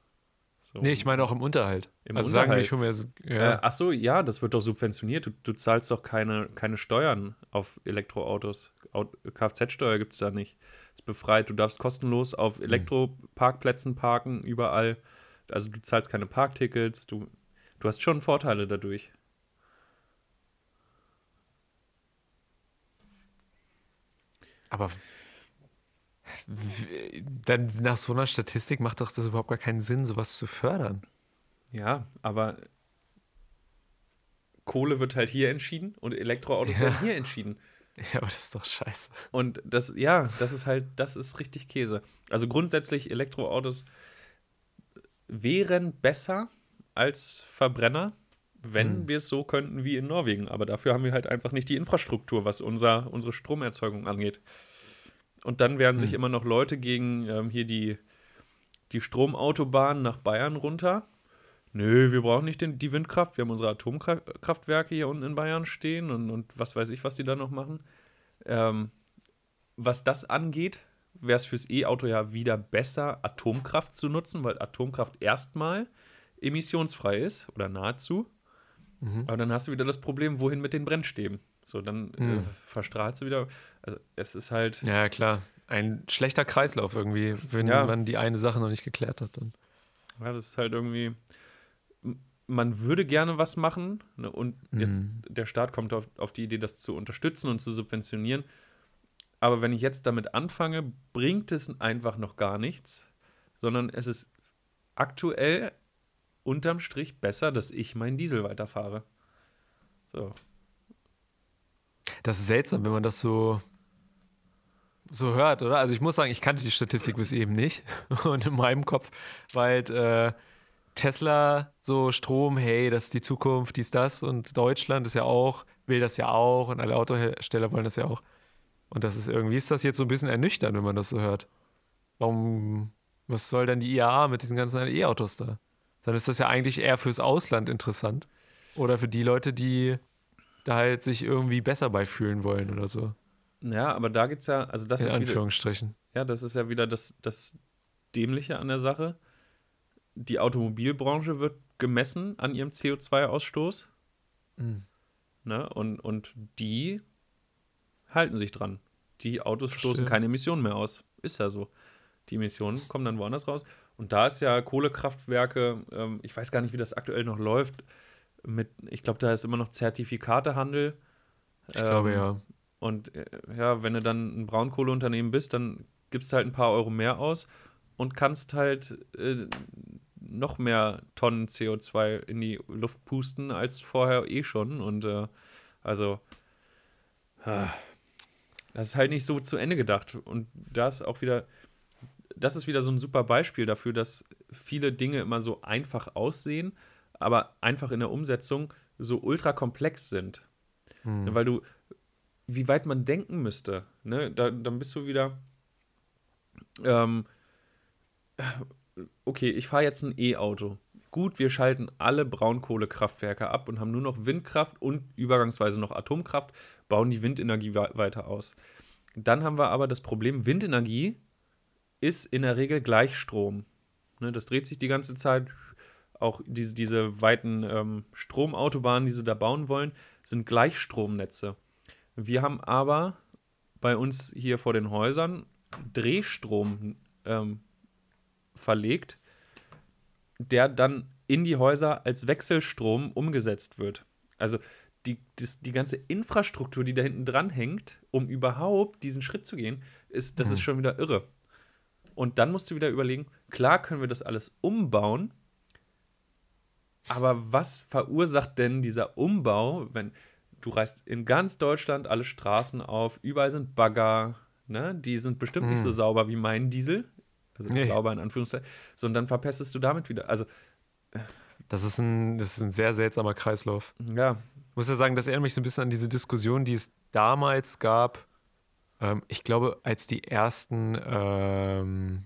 So. Nee, ich meine auch im Unterhalt. Im also sagen wir, Unterhalt? ich hole mir so, Äh, ja. ach so, ja, das wird doch subventioniert. Du, du zahlst doch keine, keine Steuern auf Elektroautos. Aut- Kfz-Steuer gibt es da nicht. Ist befreit. Du darfst kostenlos auf Hm. Elektroparkplätzen parken, überall. Also du zahlst keine Parktickets. Du, du hast schon Vorteile dadurch. Aber dann nach so einer Statistik macht doch das überhaupt gar keinen Sinn, sowas zu fördern. Ja, aber Kohle wird halt hier entschieden und Elektroautos Ja. werden hier entschieden. *laughs* Ja, aber das ist doch scheiße. Und das, ja, das ist halt, das ist richtig Käse. Also grundsätzlich Elektroautos wären besser als Verbrenner, wenn Hm. wir es so könnten wie in Norwegen. Aber dafür haben wir halt einfach nicht die Infrastruktur, was unser, unsere Stromerzeugung angeht. Und dann werden sich Hm. immer noch Leute gegen ähm, hier die, die Stromautobahn nach Bayern runter. Nö, wir brauchen nicht den, die Windkraft. Wir haben unsere Atomkraftwerke hier unten in Bayern stehen und, und was weiß ich, was die da noch machen. Ähm, was das angeht, wäre es fürs E-Auto ja wieder besser, Atomkraft zu nutzen, weil Atomkraft erstmal emissionsfrei ist oder nahezu. Mhm. Aber dann hast du wieder das Problem, wohin mit den Brennstäben. So, dann äh, Mhm. verstrahlst du wieder. Also, es ist halt. Ja, klar. Ein schlechter Kreislauf irgendwie, wenn Ja. man die eine Sache noch nicht geklärt hat. Dann. Ja, das ist halt irgendwie. Man würde gerne was machen ne, und jetzt Mhm. der Staat kommt auf, auf die Idee, das zu unterstützen und zu subventionieren. Aber wenn ich jetzt damit anfange, bringt es einfach noch gar nichts, sondern es ist aktuell unterm Strich besser, dass ich meinen Diesel weiterfahre. So. Das ist seltsam, wenn man das so, so hört, oder? Also ich muss sagen, ich kannte die Statistik bis eben nicht. *laughs* Und in meinem Kopf war halt äh, Tesla so Strom, hey, das ist die Zukunft, dies, das. Und Deutschland ist ja auch, will das ja auch. Und alle Autohersteller wollen das ja auch. Und das ist irgendwie, ist das jetzt so ein bisschen ernüchternd, wenn man das so hört. Warum, was soll dann die IAA mit diesen ganzen E-Autos da? Dann ist das ja eigentlich eher fürs Ausland interessant. Oder für die Leute, die da halt sich irgendwie besser beifühlen wollen oder so. Ja, aber da geht's ja, also das in ist wieder, Anführungsstrichen. Ja, das ist ja wieder das, das Dämliche an der Sache. Die Automobilbranche wird gemessen an ihrem CO2-Ausstoß. Mhm. Ne? Und, und die halten sich dran. Die Autos stoßen Verstehe. keine Emissionen mehr aus. Ist ja so. Die Emissionen kommen dann woanders raus. Und da ist ja Kohlekraftwerke, ähm, ich weiß gar nicht, wie das aktuell noch läuft. Mit, ich glaube, da ist immer noch Zertifikatehandel. Ich glaube Ähm, ja. Und äh, ja, wenn du dann ein Braunkohleunternehmen bist, dann gibst du halt ein paar Euro mehr aus und kannst halt äh, noch mehr Tonnen CO2 in die Luft pusten als vorher eh schon. Und äh, also, ah, das ist halt nicht so zu Ende gedacht. Und das auch wieder, das ist wieder so ein super Beispiel dafür, dass viele Dinge immer so einfach aussehen, aber einfach in der Umsetzung so ultra komplex sind. Hm. Weil du, wie weit man denken müsste, ne? Da, dann bist du wieder, ähm, okay, ich fahre jetzt ein E-Auto. Gut, wir schalten alle Braunkohlekraftwerke ab und haben nur noch Windkraft und übergangsweise noch Atomkraft, bauen die Windenergie weiter aus. Dann haben wir aber das Problem, Windenergie ist in der Regel Gleichstrom. Ne, das dreht sich die ganze Zeit. Auch diese, diese weiten ähm, Stromautobahnen, die sie da bauen wollen, sind Gleichstromnetze. Wir haben aber bei uns hier vor den Häusern Drehstrom ähm, verlegt, der dann in die Häuser als Wechselstrom umgesetzt wird. Also die, das, die ganze Infrastruktur, die da hinten dran hängt, um überhaupt diesen Schritt zu gehen, ist, das ist schon wieder irre. Und dann musst du wieder überlegen, klar können wir das alles umbauen, aber was verursacht denn dieser Umbau, wenn du reißt in ganz Deutschland alle Straßen auf, überall sind Bagger, ne? Die sind bestimmt mhm. nicht so mhm. sauber wie mein Diesel. Also nee. sauber in Anführungszeichen. So, und dann verpestest du damit wieder. Also. Das ist ein, das ist ein sehr seltsamer Kreislauf. Ja. Ich muss ja sagen, das erinnert mich so ein bisschen an diese Diskussion, die es damals gab. Ähm, ich glaube, als die ersten ähm,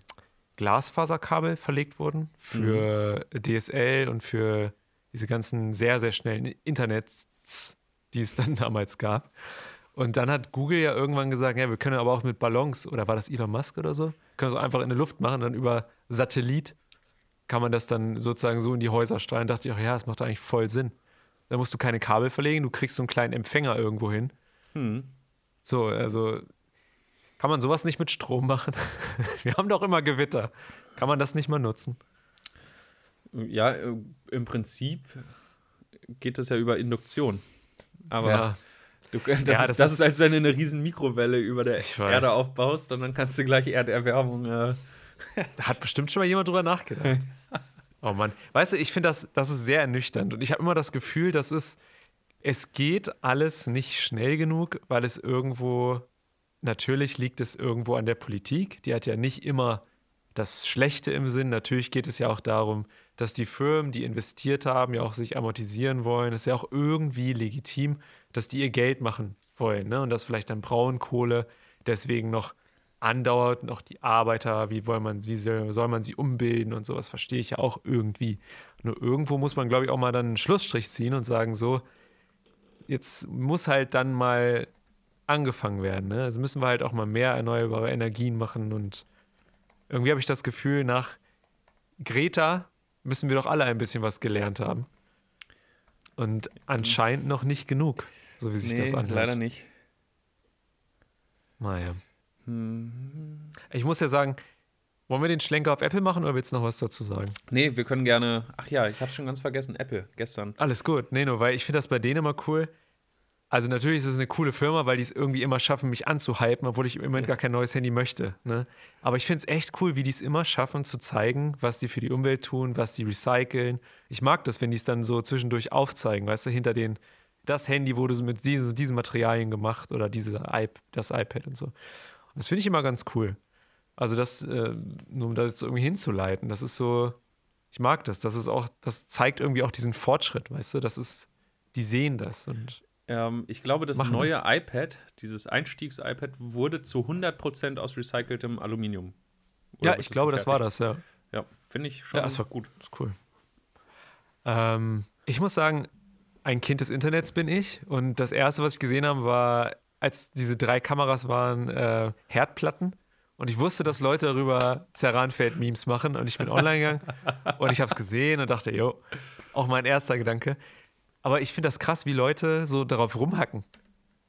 Glasfaserkabel verlegt wurden für mhm. DSL und für diese ganzen sehr, sehr schnellen Internets, die es dann *laughs* damals gab. Und dann hat Google ja irgendwann gesagt, ja, wir können aber auch mit Ballons, oder war das Elon Musk oder so, können so einfach in der Luft machen, dann über Satellit kann man das dann sozusagen so in die Häuser strahlen. Da dachte ich auch, ja, das macht eigentlich voll Sinn. Da musst du keine Kabel verlegen, du kriegst so einen kleinen Empfänger irgendwo hin. Hm. So, also kann man sowas nicht mit Strom machen? *laughs* Wir haben doch immer Gewitter. Kann man das nicht mal nutzen? Ja, im Prinzip geht das ja über Induktion. Aber ja. du, das, ja, ist, das, das ist, als wenn du eine riesen Mikrowelle über der Erde aufbaust und dann kannst du gleich Erderwärmung. Äh da hat bestimmt schon mal jemand drüber nachgedacht. *laughs* oh Mann. Weißt du, ich finde das, das ist sehr ernüchternd und ich habe immer das Gefühl, dass es, es geht alles nicht schnell genug, weil es irgendwo, natürlich liegt es irgendwo an der Politik. Die hat ja nicht immer das Schlechte im Sinn. Natürlich geht es ja auch darum, dass die Firmen, die investiert haben, ja auch sich amortisieren wollen. Das ist ja auch irgendwie legitim, dass die ihr Geld machen wollen. Ne? Und dass vielleicht dann Braunkohle deswegen noch andauert noch die Arbeiter, wie, soll man, wie soll man sie umbilden und sowas, verstehe ich ja auch irgendwie. Nur irgendwo muss man, glaube ich, auch mal dann einen Schlussstrich ziehen und sagen, so, jetzt muss halt dann mal angefangen werden. Ne? Also müssen wir halt auch mal mehr erneuerbare Energien machen und irgendwie habe ich das Gefühl, nach Greta müssen wir doch alle ein bisschen was gelernt haben. Und anscheinend noch nicht genug, so wie sich nee, das anhört. leider nicht. Naja. Mhm. Ich muss ja sagen, wollen wir den Schlenker auf Apple machen oder willst du noch was dazu sagen? Nee, wir können gerne. Ach ja, ich habe schon ganz vergessen, Apple gestern. Alles gut. Nee, nur weil ich finde das bei denen immer cool. Also natürlich ist es eine coole Firma, weil die es irgendwie immer schaffen, mich anzuhypen, obwohl ich im Moment gar kein neues Handy möchte. Ne? Aber ich finde es echt cool, wie die es immer schaffen zu zeigen, was die für die Umwelt tun, was die recyceln. Ich mag das, wenn die es dann so zwischendurch aufzeigen, weißt du, hinter den, das Handy wurde so mit diesen, diesen Materialien gemacht oder diese das iPad und so. Und das finde ich immer ganz cool. Also das, äh, nur um das jetzt irgendwie hinzuleiten, das ist so, ich mag das. Das ist auch, das zeigt irgendwie auch diesen Fortschritt, weißt du, das ist, die sehen das und ähm, ich glaube, das Machen neue das. iPad, dieses Einstiegs-iPad, wurde zu 100% aus recyceltem Aluminium. Oder ja, ich glaube, das war das, ja. Ja, finde ich schon. Ja, das war gut. Das ist cool. Ähm, ich muss sagen, ein Kind des Internets bin ich. Und das erste, was ich gesehen habe, war, als diese drei Kameras waren, äh, Herdplatten. Und ich wusste, dass Leute darüber Zerranfeld-Memes machen. Und ich bin online gegangen *laughs* und ich habe es gesehen und dachte, jo, auch mein erster Gedanke. Aber ich finde das krass, wie Leute so darauf rumhacken.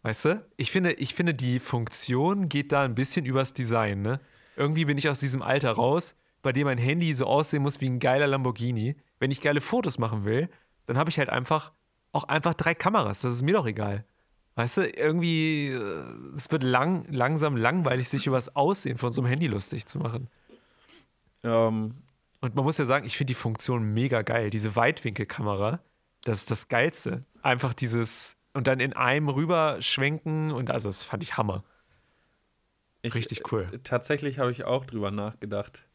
Weißt du? Ich finde, ich finde, die Funktion geht da ein bisschen übers Design, ne? Irgendwie bin ich aus diesem Alter raus, bei dem mein Handy so aussehen muss wie ein geiler Lamborghini. Wenn ich geile Fotos machen will, dann habe ich halt einfach auch einfach drei Kameras. Das ist mir doch egal. Weißt du, irgendwie, äh, es wird lang, langsam langweilig, sich über das Aussehen von so einem Handy lustig zu machen. Ähm. Und man muss ja sagen, ich finde die Funktion mega geil. Diese Weitwinkelkamera, das ist das Geilste. Einfach dieses und dann in einem rüberschwenken und also das fand ich Hammer. Ich, Richtig cool. Äh, tatsächlich habe ich auch drüber nachgedacht,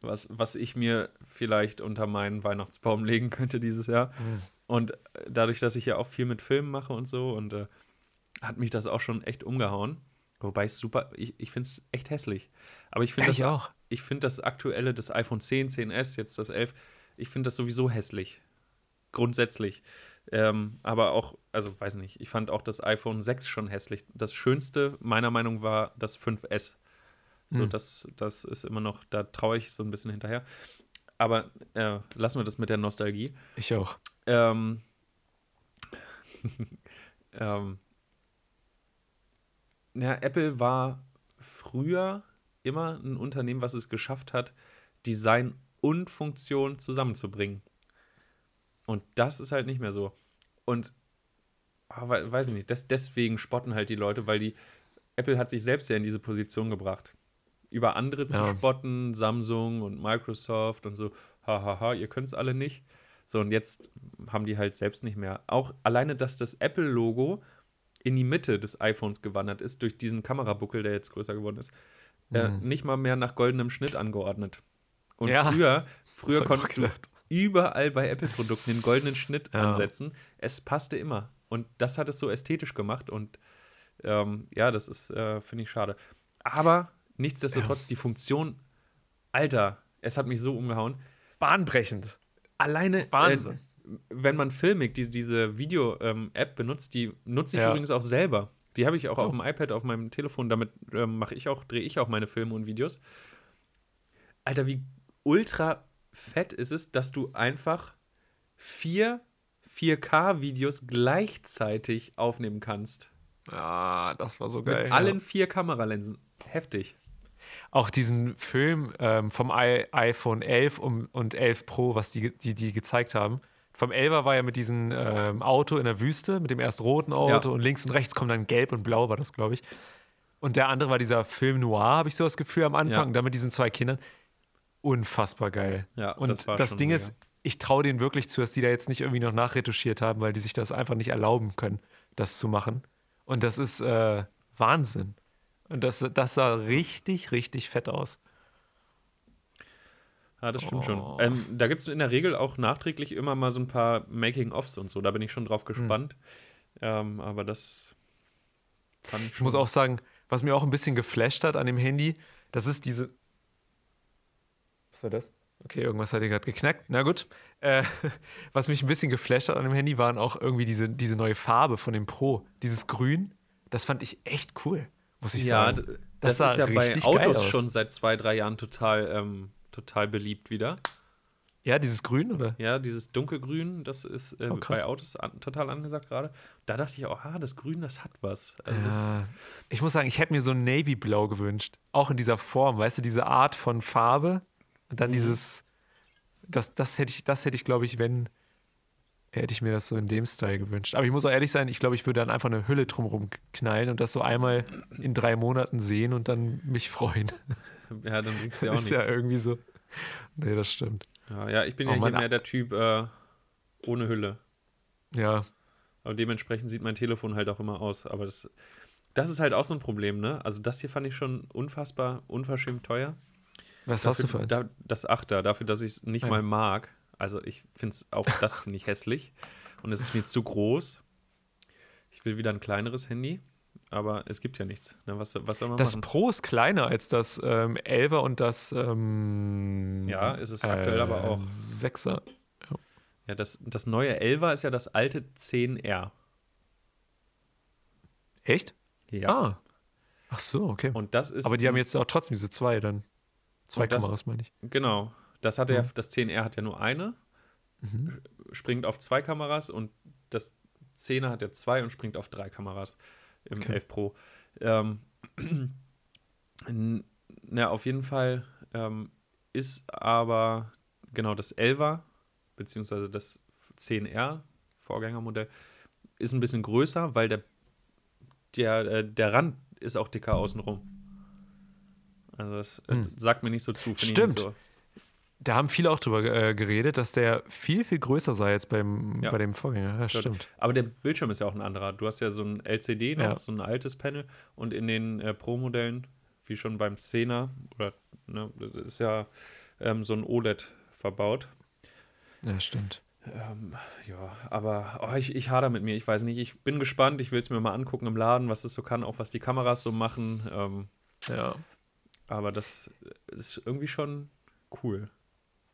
was, was ich mir vielleicht unter meinen Weihnachtsbaum legen könnte dieses Jahr. Mhm. Und äh, dadurch, dass ich ja auch viel mit Filmen mache und so, und äh, hat mich das auch schon echt umgehauen. Wobei es super, ich, ich finde es echt hässlich. Aber ich finde das auch. Ich finde das aktuelle, das iPhone 10, 10S, jetzt das 11, ich finde das sowieso hässlich grundsätzlich. Ähm, aber auch, also weiß nicht, ich fand auch das iPhone 6 schon hässlich. Das Schönste meiner Meinung nach war das 5S. So, mhm. das, das ist immer noch, da traue ich so ein bisschen hinterher. Aber äh, lassen wir das mit der Nostalgie. Ich auch. Ähm, *laughs* ähm, Ja, Apple war früher immer ein Unternehmen, was es geschafft hat, Design und Funktion zusammenzubringen. Und das ist halt nicht mehr so. Und oh, weiß ich nicht, das, deswegen spotten halt die Leute, weil die Apple hat sich selbst ja in diese Position gebracht. Über andere zu Ja. spotten, Samsung und Microsoft und so, hahaha, ihr könnt es alle nicht. So, und jetzt haben die halt selbst nicht mehr. Auch alleine, dass das Apple-Logo in die Mitte des iPhones gewandert ist, durch diesen Kamerabuckel, der jetzt größer geworden ist, äh, Mhm. nicht mal mehr nach goldenem Schnitt angeordnet. Und Ja. früher, *laughs* früher konntest du. Überall bei Apple-Produkten den goldenen Schnitt Ja. ansetzen. Es passte immer. Und das hat es so ästhetisch gemacht. Und ähm, ja, das ist, äh, finde ich, schade. Aber nichtsdestotrotz, die Funktion, Alter, es hat mich so umgehauen. Bahnbrechend. Alleine, Wahnsinn. Äh, wenn man Filmic, die, diese Video-App benutzt, die nutze ich Ja. übrigens auch selber. Die habe ich auch Oh. auf dem iPad, auf meinem Telefon. Damit ähm, mache ich auch, drehe ich auch meine Filme und Videos. Alter, wie ultra fett ist es, dass du einfach vier 4K-Videos gleichzeitig aufnehmen kannst. Ah, das war so Mit geil. allen ja. vier Kameralinsen. Heftig. Auch diesen Film ähm, vom I iPhone 11 um, und 11 Pro, was die, die, die gezeigt haben. Vom 11er war ja mit diesem ähm, Auto in der Wüste, mit dem erst roten Auto Ja. und links und rechts kommt dann gelb und blau, war das, glaube ich. Und der andere war dieser Film Noir, habe ich so das Gefühl am Anfang, Ja. dann mit diesen zwei Kindern. Unfassbar geil. Ja, und das das, Ding mega. ist, ich traue denen wirklich zu, dass die da jetzt nicht irgendwie noch nachretuschiert haben, weil die sich das einfach nicht erlauben können, das zu machen. Und das ist äh, Wahnsinn. Und das, das sah richtig, richtig fett aus. Ja, das stimmt Oh. schon. Ähm, da gibt es in der Regel auch nachträglich immer mal so ein paar Making-ofs und so. Da bin ich schon Hm. drauf gespannt. Ähm, aber das fand ich Ich muss auch sagen, was mir auch ein bisschen geflasht hat an dem Handy, das ist diese. Was war das? Okay, irgendwas hat hier gerade geknackt. Na gut. Äh, *laughs* was mich ein bisschen geflasht hat an dem Handy, waren auch irgendwie diese, diese neue Farbe von dem Pro. Dieses Grün. Das fand ich echt cool, muss ich Ja, sagen. Das das, ist ja bei Autos schon seit zwei, drei Jahren total, ähm, total beliebt wieder. Ja, dieses Grün, oder? Ja, dieses dunkelgrün, das ist äh, Oh, bei Autos an, total angesagt gerade. Da dachte ich auch, ah, das Grün, das hat was. Also das, Ja. Ich muss sagen, ich hätte mir so ein Navy-Blau gewünscht. Auch in dieser Form, weißt du, diese Art von Farbe. Und Mhm. dann dieses. Das, das hätte ich, das hätte ich, glaube ich, wenn. Hätte ich mir das so in dem Style gewünscht. Aber ich muss auch ehrlich sein, ich glaube, ich würde dann einfach eine Hülle drumherum knallen und das so einmal in drei Monaten sehen und dann mich freuen. *laughs* ja, dann bringt's ja auch ist nichts. ja irgendwie so. Nee, das stimmt. Ja, ja, ich bin Oh, ja hier mehr der Typ äh, ohne Hülle. Ja. Aber dementsprechend sieht mein Telefon halt auch immer aus. Aber das, das ist halt auch so ein Problem, ne? Also das hier fand ich schon unfassbar, unverschämt teuer. Was Dafür, hast du für eins? Da, das Achter, dafür, dass ich es nicht Ja. mal mag. Also ich finde es, auch das finde ich hässlich. Und es ist mir zu groß. Ich will wieder ein kleineres Handy. Aber es gibt ja nichts. Ne? Was, was soll man das machen? Pro ist kleiner als das ähm, 11er und das ähm, Ja, ist es aktuell aber auch. 6er. Ja, das, das neue 11er ist ja das alte 10R. Echt? Ja. Ah. Ach so, okay. Und das ist. Aber die haben jetzt auch trotzdem diese zwei dann. Zwei das- Kameras, meine ich. Genau. Das hatte ja, Mhm. das 10R hat ja nur eine, springt auf zwei Kameras und das 10er hat ja zwei und springt auf drei Kameras im Okay. 11 Pro. Ähm, *clears throat* na, auf jeden Fall ähm, ist aber genau das 11er, beziehungsweise das 10R, Vorgängermodell, ist ein bisschen größer, weil der, der, äh, der Rand ist auch dicker außenrum. Also das äh, Hm. sagt mir nicht so zu. Stimmt. So. Da haben viele auch drüber äh, geredet, dass der viel, viel größer sei jetzt beim, Ja. bei dem Vorgänger. Ja, stimmt. Aber der Bildschirm ist ja auch ein anderer. Du hast ja so ein LCD noch, Ja. so ein altes Panel und in den äh, Pro-Modellen, wie schon beim 10er, oder ne, ist ja ähm, so ein OLED verbaut. Ja, stimmt. Ähm, ja, aber oh, ich, ich hader mit mir. Ich weiß nicht, ich bin gespannt. Ich will es mir mal angucken im Laden, was es so kann, auch was die Kameras so machen. Ähm, Ja. Aber das ist irgendwie schon cool.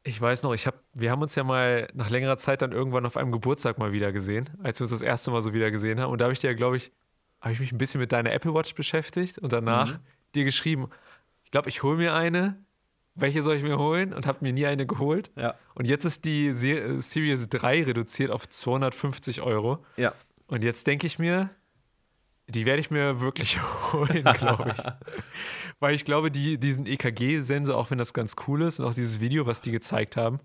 Ich weiß noch, ich hab, wir haben uns ja mal nach längerer Zeit dann irgendwann auf einem Geburtstag mal wieder gesehen, als wir uns das erste Mal so wieder gesehen haben. Und da habe ich dir, glaube ich, habe ich mich ein bisschen mit deiner Apple Watch beschäftigt und danach Mhm. dir geschrieben, ich glaube, ich hole mir eine. Welche soll ich mir holen? Und habe mir nie eine geholt. Ja. Und jetzt ist die äh, Series 3 reduziert auf 250 Euro. Ja. Und jetzt denke ich mir, Die werde ich mir wirklich *laughs* holen, glaube ich. *laughs* Weil ich glaube, die, diesen EKG-Sensor, auch wenn das ganz cool ist und auch dieses Video, was die gezeigt haben,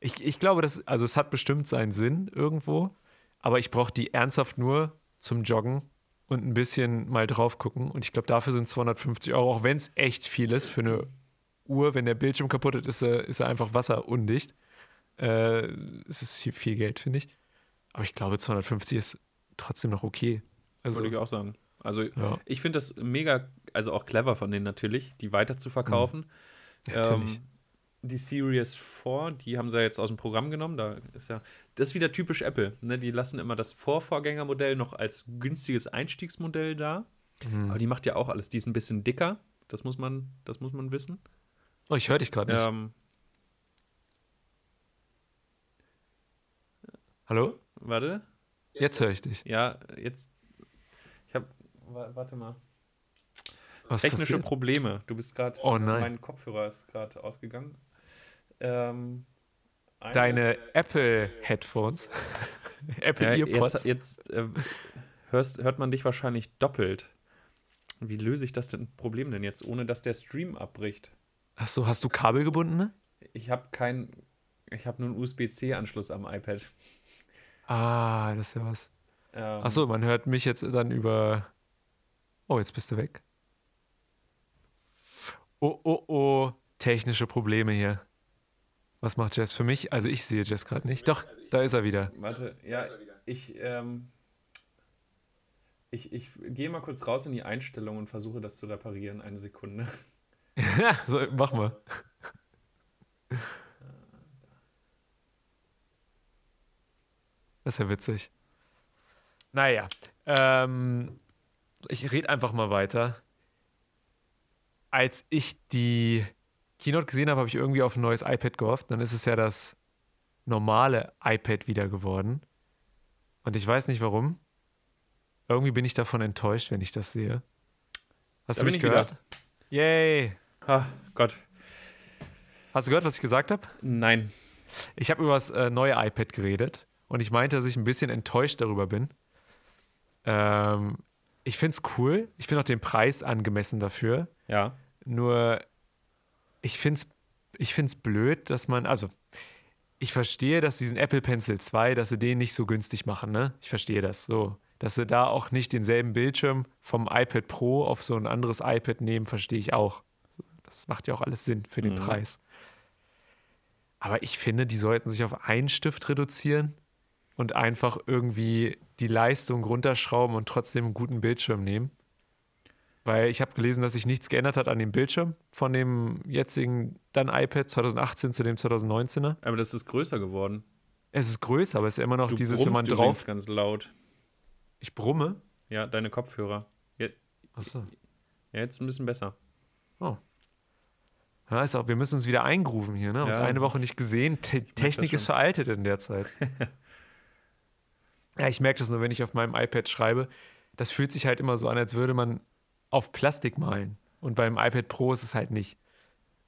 ich, ich glaube, das, also es hat bestimmt seinen Sinn irgendwo, aber ich brauche die ernsthaft nur zum Joggen und ein bisschen mal drauf gucken. Und ich glaube, dafür sind 250 Euro, auch wenn es echt viel ist für eine Uhr, wenn der Bildschirm kaputt ist, ist er, ist er einfach wasserundicht. Äh, es ist viel, viel Geld, finde ich. Aber ich glaube, 250 ist trotzdem noch okay. Also, Würde ich auch sagen. Also ja. ich finde das mega, also auch clever von denen natürlich, die weiter zu verkaufen. Mhm. Natürlich. Ähm, die Series 4, die haben sie ja jetzt aus dem Programm genommen. Da ist ja, das ist wieder typisch Apple. Ne? Die lassen immer das Vorvorgängermodell noch als günstiges Einstiegsmodell da. Mhm. Aber die macht ja auch alles. Die ist ein bisschen dicker. Das muss man, das muss man wissen. Oh, ich höre dich gerade nicht. Ähm, Hallo? Warte. Jetzt höre ich dich. Ja, jetzt. Warte mal. Was Technische passiert? Probleme. Du bist gerade. Oh nein. Mein Kopfhörer ist gerade ausgegangen. Ähm, Deine Apple-Headphones. *laughs* Apple ja, Earpods. Jetzt, jetzt äh, hörst, hört man dich wahrscheinlich doppelt. Wie löse ich das denn Problem denn jetzt, ohne dass der Stream abbricht? Achso, hast du Kabel gebunden? Ich habe kein. Ich habe nur einen USB-C-Anschluss am iPad. Ah, das ist ja was. Ähm, Achso, man hört mich jetzt dann über. Oh, jetzt bist du weg. Oh, oh, oh. Technische Probleme hier. Was macht Jess für mich? Also ich sehe Jess gerade nicht. Doch, da ist er wieder. Warte, ja, ich, ähm, ich, ich gehe mal kurz raus in die Einstellung und versuche das zu reparieren. Eine Sekunde. Ja, *laughs* so, mach mal. Das ist ja witzig. Naja, ähm, ich rede einfach mal weiter. Als ich die Keynote gesehen habe, habe ich irgendwie auf ein neues iPad gehofft. Dann ist es ja das normale iPad wieder geworden. Und ich weiß nicht warum. Irgendwie bin ich davon enttäuscht, wenn ich das sehe. Hast da du mich gehört? Wieder. Yay! Ah, Gott. Hast du gehört, was ich gesagt habe? Nein. Ich habe über das äh, neue iPad geredet und ich meinte, dass ich ein bisschen enttäuscht darüber bin. Ähm, ich finde es cool. Ich finde auch den Preis angemessen dafür. Ja. Nur ich finde es ich find's blöd, dass man, also ich verstehe, dass diesen Apple Pencil 2, dass sie den nicht so günstig machen, ne? Ich verstehe das so. Dass sie da auch nicht denselben Bildschirm vom iPad Pro auf so ein anderes iPad nehmen, verstehe ich auch. Das macht ja auch alles Sinn für den mhm. Preis. Aber ich finde, die sollten sich auf einen Stift reduzieren und einfach irgendwie die Leistung runterschrauben und trotzdem einen guten Bildschirm nehmen. Weil ich habe gelesen, dass sich nichts geändert hat an dem Bildschirm von dem jetzigen dann iPad 2018 zu dem 2019er. Aber das ist größer geworden. Es ist größer, aber es ist immer noch du dieses, wenn man drauf. ganz laut. Ich brumme? Ja, deine Kopfhörer. Ja, Achso. Ja, jetzt ein bisschen besser. Oh. Ja, ist auch, wir müssen uns wieder eingrufen hier, ne? Uns ja. eine Woche nicht gesehen. Te Technik ist veraltet in der Zeit. *laughs* ja, ich merke das nur, wenn ich auf meinem iPad schreibe. Das fühlt sich halt immer so an, als würde man auf Plastik malen. Und beim iPad Pro ist es halt nicht.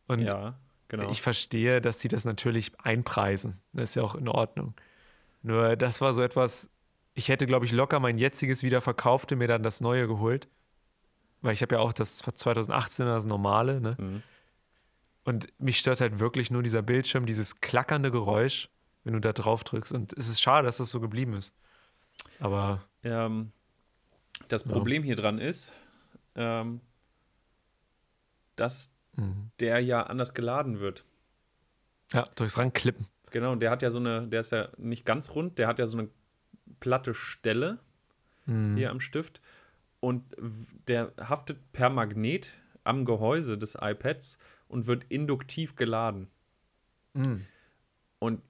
Und ja, genau. ich verstehe, dass sie das natürlich einpreisen. Das ist ja auch in Ordnung. Nur das war so etwas, ich hätte, glaube ich, locker mein jetziges wieder verkauft und mir dann das neue geholt. Weil ich habe ja auch das 2018er, das normale, ne? Mhm. Und mich stört halt wirklich nur dieser Bildschirm, dieses klackernde Geräusch, wenn du da drauf drückst. Und es ist schade, dass das so geblieben ist. Aber. Ähm, das Problem ja. hier dran ist, ähm, dass mhm. der ja anders geladen wird. Ja, durchs Ranklippen. Genau, und der hat ja so eine, der ist ja nicht ganz rund, der hat ja so eine platte Stelle mhm. hier am Stift und der haftet per Magnet am Gehäuse des iPads und wird induktiv geladen. Mhm. Und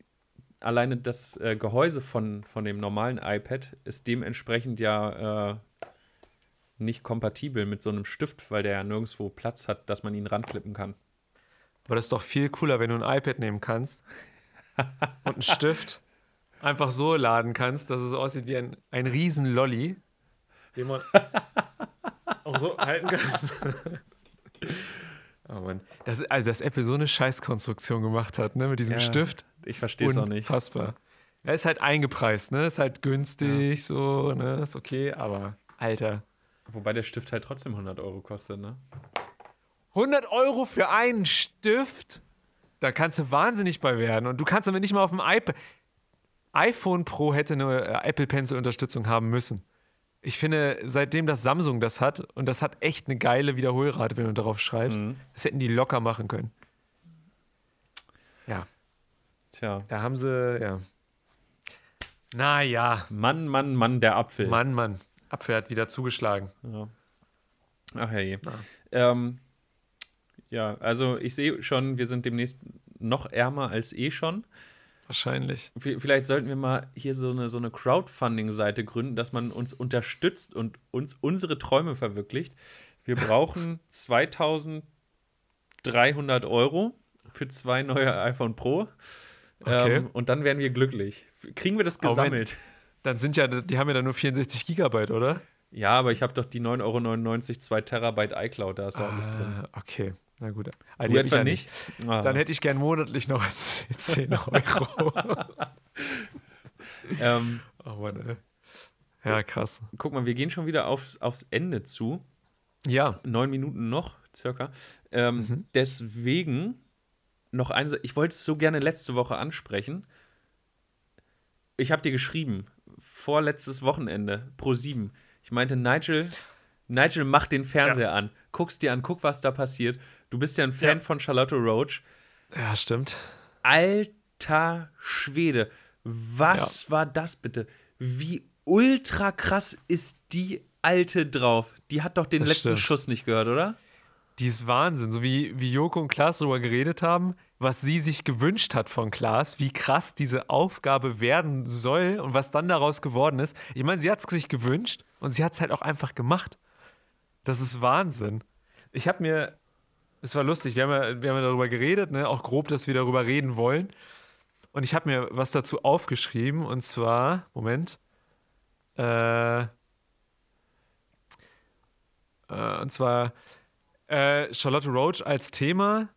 alleine das äh, Gehäuse von, von dem normalen iPad ist dementsprechend ja äh, nicht kompatibel mit so einem Stift, weil der ja nirgendwo Platz hat, dass man ihn ranklippen kann. Aber das ist doch viel cooler, wenn du ein iPad nehmen kannst *laughs* und einen Stift einfach so laden kannst, dass es aussieht wie ein, ein riesen Lolli, den man auch so halten kann. *laughs* oh Mann. Das, also, dass Apple so eine Scheißkonstruktion gemacht hat, ne, mit diesem ja, Stift. Ich verstehe es auch nicht. Unfassbar. Er ist halt eingepreist, ne? Ist halt günstig, ja. so, ne? Ist okay, aber Alter. Wobei der Stift halt trotzdem 100 Euro kostet, ne? 100 Euro für einen Stift? Da kannst du wahnsinnig bei werden. Und du kannst aber nicht mal auf dem iPad. iPhone Pro hätte eine äh, Apple Pencil Unterstützung haben müssen. Ich finde, seitdem das Samsung das hat, und das hat echt eine geile Wiederholrate, wenn du darauf schreibst, Mhm. das hätten die locker machen können. Ja, Tja. da haben sie, ja. Naja, Mann, Mann, Mann, der Apfel. Mann, Mann. Apfel hat wieder zugeschlagen. Ja. Ach hey. Ähm, ja, also ich sehe schon, wir sind demnächst noch ärmer als eh schon. Wahrscheinlich. Vielleicht sollten wir mal hier so eine, so eine Crowdfunding-Seite gründen, dass man uns unterstützt und uns unsere Träume verwirklicht. Wir *laughs* brauchen 2300 Euro für zwei neue iPhone Pro. Okay. Ähm, und dann werden wir glücklich. Kriegen wir das gesammelt? Dann sind ja, die haben ja dann nur 64 Gigabyte, oder? Ja, aber ich habe doch die 9,99 Euro 2 Terabyte iCloud, da ist da alles drin. Ah, okay, na gut. Ah, die ich ja nicht? Ah. Dann hätte ich gern monatlich noch *laughs* 10 Euro. *laughs* ähm, oh Mann, ey. Ja, krass. guck mal, wir gehen schon wieder aufs, aufs Ende zu. Ja, Neun Minuten noch, circa. Ähm, Mhm. Deswegen noch eine, Sa- ich wollte es so gerne letzte Woche ansprechen. Ich habe dir geschrieben, vorletztes Wochenende, pro 7. Ich meinte, Nigel, Nigel, mach den Fernseher an. Guck's dir an, guck, was da passiert. Du bist ja ein Fan Ja. von Charlotte Roach. ja, stimmt. Alter Schwede, was war das bitte? Wie ultra krass ist die Alte drauf? Die hat doch den Das letzten stimmt. Schuss nicht gehört, oder? Die ist Wahnsinn. So wie, wie Joko und Klaas darüber geredet haben, was sie sich gewünscht hat von Klaas, wie krass diese Aufgabe werden soll und was dann daraus geworden ist. Ich meine, sie hat es sich gewünscht und sie hat es halt auch einfach gemacht. Das ist Wahnsinn. Ich habe mir, es war lustig, wir haben, ja, wir haben ja darüber geredet, ne? auch grob, dass wir darüber reden wollen. Und ich habe mir was dazu aufgeschrieben und zwar, Moment, äh, äh, und zwar äh, Charlotte Roach als Thema,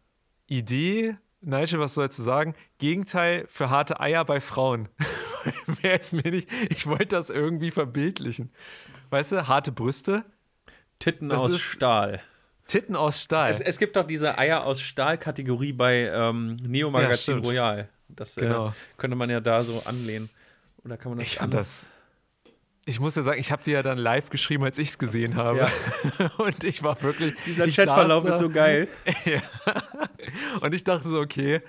Idee, Nigel, was sollst du sagen? Gegenteil für harte Eier bei Frauen. *laughs* Mehr ist mir nicht. Ich wollte das irgendwie verbildlichen. Weißt du, harte Brüste, Titten Das aus Stahl. Titten aus Stahl. Es, es gibt doch diese Eier aus Stahl-Kategorie bei ähm, Neo Ja, Magazin stimmt. Royal. Das Genau. äh, könnte man ja da so anlehnen. Oder kann man das ich fand das. Ich muss ja sagen, ich habe dir ja dann live geschrieben, als ich es gesehen habe. *laughs* Und ich war wirklich. Dieser Chatverlauf ist so geil. *laughs* Ja. Und ich dachte so, okay.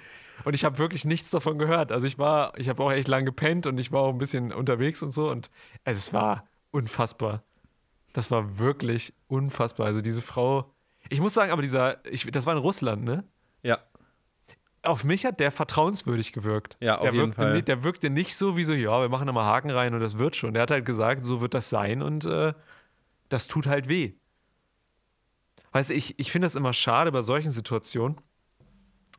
Und ich habe wirklich nichts davon gehört. Also ich war, ich habe auch echt lang gepennt und ich war auch ein bisschen unterwegs und so. Und es war unfassbar. Das war wirklich unfassbar. Also diese Frau. Ich muss sagen, aber dieser, ich, das war in Russland, ne? Auf mich hat der vertrauenswürdig gewirkt. Ja, auf der jeden wirkte, Fall. nicht- Der wirkte nicht so wie so, ja, wir machen da mal Haken rein und das wird schon. Der hat halt gesagt, so wird das sein und äh, das tut halt weh. Weißt du, ich, ich finde das immer schade bei solchen Situationen,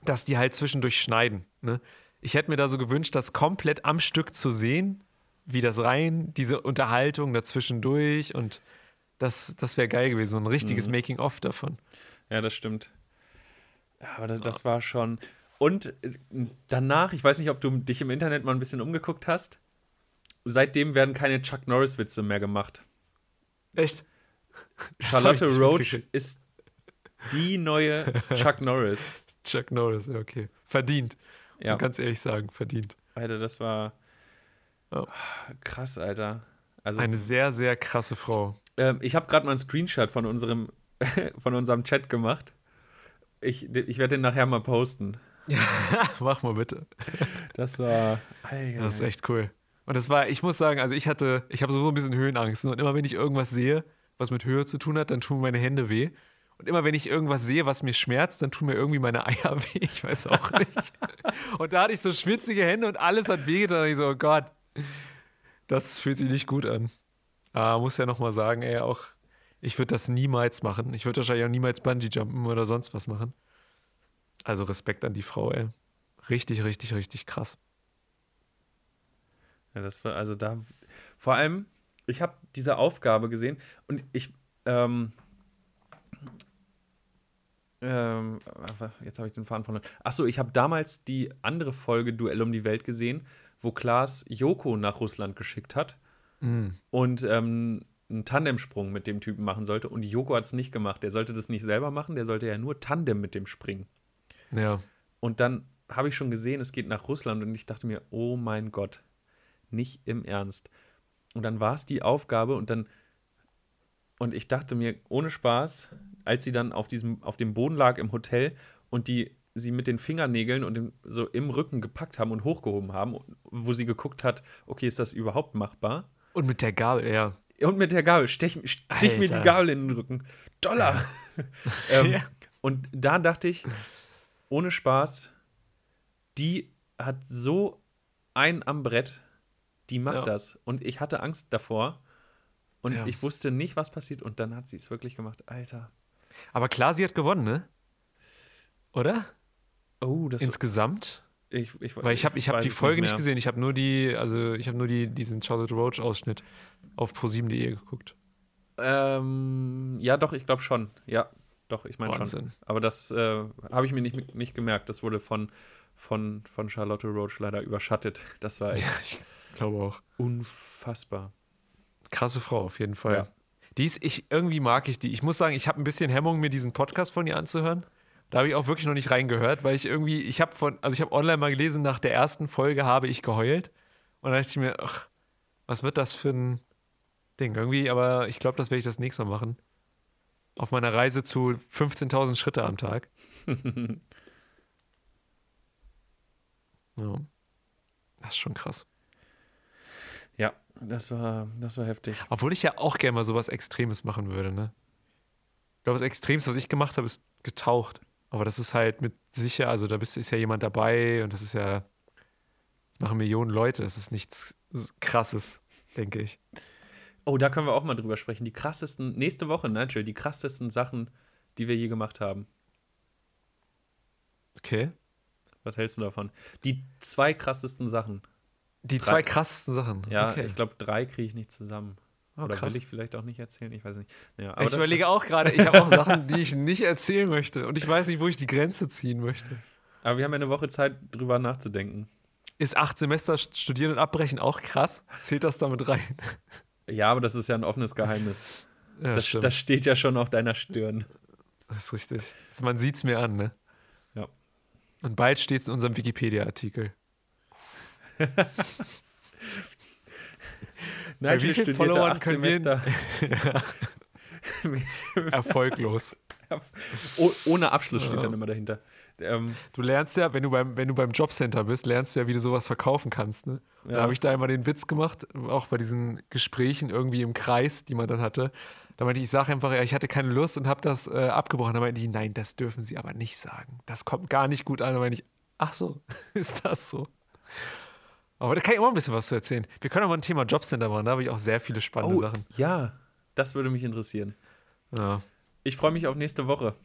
dass die halt zwischendurch schneiden. Ne? Ich hätte mir da so gewünscht, das komplett am Stück zu sehen, wie das rein, diese Unterhaltung dazwischendurch und das, das wäre geil gewesen, so ein richtiges Mhm. Making-of davon. Ja, das stimmt. Ja, aber das, das war schon. Und äh, danach, ich weiß nicht, ob du dich im Internet mal ein bisschen umgeguckt hast. Seitdem werden keine Chuck Norris-Witze mehr gemacht. Echt? Charlotte Roach ist die neue Chuck Norris. *laughs* Chuck Norris, ja, okay. Verdient. Ja. man ganz ehrlich sagen, verdient. Alter, das war Oh. krass, Alter. Also, Eine sehr, sehr krasse Frau. ähm, ich habe gerade mal einen Screenshot von unserem, *laughs* von unserem Chat gemacht. Ich, ich werde den nachher mal posten. *laughs* Mach mal bitte. Das war. Alter. Das ist echt cool. Und das war, ich muss sagen, also ich hatte, ich habe sowieso ein bisschen Höhenangst. ne? Und immer wenn ich irgendwas sehe, was mit Höhe zu tun hat, dann tun meine Hände weh. Und immer wenn ich irgendwas sehe, was mir schmerzt, dann tun mir irgendwie meine Eier *laughs* weh. Ich weiß auch nicht. und da hatte ich so schwitzige Hände und alles hat wehgetan. Und ich so, oh Gott, das fühlt sich nicht gut an. Aber muss ja nochmal sagen, ey, auch, ich würde das niemals machen. Ich würde wahrscheinlich auch niemals Bungee-Jumpen oder sonst was machen. Also Respekt an die Frau, ey. Richtig, richtig, richtig krass. Ja, das war also da. Vor allem, ich habe diese Aufgabe gesehen und ich. Ähm, ähm, jetzt habe ich den Faden verloren. Achso, ich habe damals die andere Folge Duell um die Welt gesehen, wo Klaas Joko nach Russland geschickt hat. Mm. Und ähm, einen Tandemsprung mit dem Typen machen sollte und Joko hat es nicht gemacht. Der sollte das nicht selber machen, der sollte ja nur Tandem mit dem springen. Ja. Und dann habe ich schon gesehen, es geht nach Russland und ich dachte mir, oh mein Gott, nicht im Ernst. Und dann war es die Aufgabe und dann und ich dachte mir ohne Spaß, als sie dann auf diesem auf dem Boden lag im Hotel und die sie mit den Fingernägeln und dem, so im Rücken gepackt haben und hochgehoben haben, wo sie geguckt hat, okay, ist das überhaupt machbar? Und mit der Gabel, ja. Und mit der Gabel, stech, stech mir die Gabel in den Rücken. Dollar! *laughs* ähm, ja. Und da dachte ich, ohne Spaß, die hat so ein am Brett, die macht ja. das. Und ich hatte Angst davor. Und ja. ich wusste nicht, was passiert. Und dann hat sie es wirklich gemacht. Alter. Aber klar, sie hat gewonnen, ne? Oder? Oh, das Insgesamt? Ich, ich, Weil ich habe ich hab die Folge nicht, nicht gesehen. Ich habe nur die, also ich habe nur die, diesen Charlotte Roach Ausschnitt auf pro7.de geguckt. Ähm, ja, doch, ich glaube schon. Ja, doch, ich meine schon. Aber das äh, habe ich mir nicht, nicht gemerkt. Das wurde von, von, von Charlotte Roach leider überschattet. Das war echt. Ja, ich glaube auch. Unfassbar. Krasse Frau, auf jeden Fall. Ja. Die ist, ich, irgendwie mag ich die. Ich muss sagen, ich habe ein bisschen Hemmung, mir diesen Podcast von ihr anzuhören. Da habe ich auch wirklich noch nicht reingehört, weil ich irgendwie, ich habe von, also ich habe online mal gelesen, nach der ersten Folge habe ich geheult. Und dann dachte ich mir, ach, was wird das für ein Ding? Irgendwie, aber ich glaube, das werde ich das nächste Mal machen. Auf meiner Reise zu 15.000 Schritte am Tag. *laughs* ja. Das ist schon krass. Ja, das war, das war heftig. Obwohl ich ja auch gerne mal sowas Extremes machen würde, ne? Ich glaube, das Extremste, was ich gemacht habe, ist getaucht. Aber das ist halt mit sicher, also da ist ja jemand dabei und das ist ja, das machen Millionen Leute. Das ist nichts Krasses, denke ich. Oh, da können wir auch mal drüber sprechen. Die krassesten, nächste Woche, Nigel, die krassesten Sachen, die wir je gemacht haben. Okay. Was hältst du davon? Die zwei krassesten Sachen. Die drei. zwei krassesten Sachen. Ja, okay. ich glaube, drei kriege ich nicht zusammen. Oh, Oder krass. will ich vielleicht auch nicht erzählen? Ich weiß nicht. Ja, ich das, überlege das, auch gerade, ich habe auch *laughs* Sachen, die ich nicht erzählen möchte. Und ich weiß nicht, wo ich die Grenze ziehen möchte. Aber wir haben ja eine Woche Zeit, drüber nachzudenken. Ist acht Semester studieren und abbrechen auch krass? Zählt das damit rein? Ja, aber das ist ja ein offenes Geheimnis. *laughs* Ja, das, das, steht ja schon auf deiner Stirn. Das ist richtig. Man sieht es mir an, ne? Ja. Und bald steht es in unserem Wikipedia-Artikel. *laughs* Bei wie vielen Followern können wir. *laughs* Erfolglos. *laughs* Oh, ohne Abschluss steht ja. dann immer dahinter. Ähm, du lernst ja, wenn du beim, wenn du beim Jobcenter bist, lernst du ja, wie du sowas verkaufen kannst. Ne? Ja. Da habe ich da immer den Witz gemacht, auch bei diesen Gesprächen irgendwie im Kreis, die man dann hatte. Da meinte ich, ich sage einfach, ja, ich hatte keine Lust und habe das äh, abgebrochen. Da meinte ich, nein, das dürfen Sie aber nicht sagen. Das kommt gar nicht gut an. Da meinte ich, ach so, *laughs* ist das so? Aber da kann ich immer ein bisschen was zu erzählen. Wir können auch mal ein Thema Jobcenter machen, da habe ich auch sehr viele spannende oh, Sachen. Ja, das würde mich interessieren. Ja. Ich freue mich auf nächste Woche.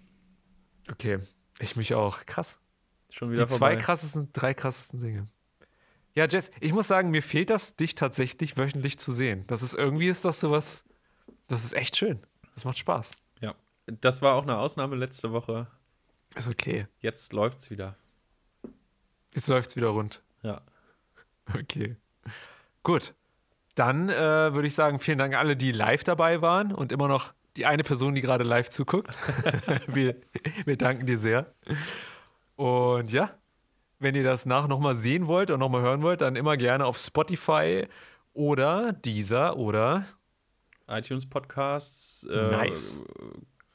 Okay, ich mich auch. Krass. Schon wieder Die vorbei. zwei krassesten, drei krassesten Dinge. Ja, Jess, ich muss sagen, mir fehlt das, dich tatsächlich wöchentlich zu sehen. Das ist irgendwie ist das sowas, das ist echt schön. Das macht Spaß. Ja, das war auch eine Ausnahme letzte Woche. Ist okay. Jetzt läuft's wieder. Jetzt läuft's wieder rund. Ja. Okay. Gut. Dann äh, würde ich sagen, vielen Dank an alle, die live dabei waren und immer noch die eine Person, die gerade live zuguckt. *laughs* wir, wir danken dir sehr. Und ja, wenn ihr das nach nochmal sehen wollt und nochmal hören wollt, dann immer gerne auf Spotify oder dieser oder iTunes Podcasts. Äh, nice.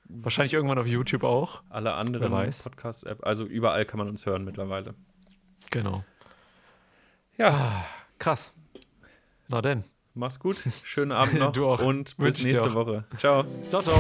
Wahrscheinlich irgendwann auf YouTube auch. Alle anderen Podcast-App. Also überall kann man uns hören mittlerweile. Genau. Ja. Ah, krass. Na denn. Mach's gut. Schönen *laughs* Abend noch. du auch. Und bis nächste Woche. Ciao. Ciao, ciao.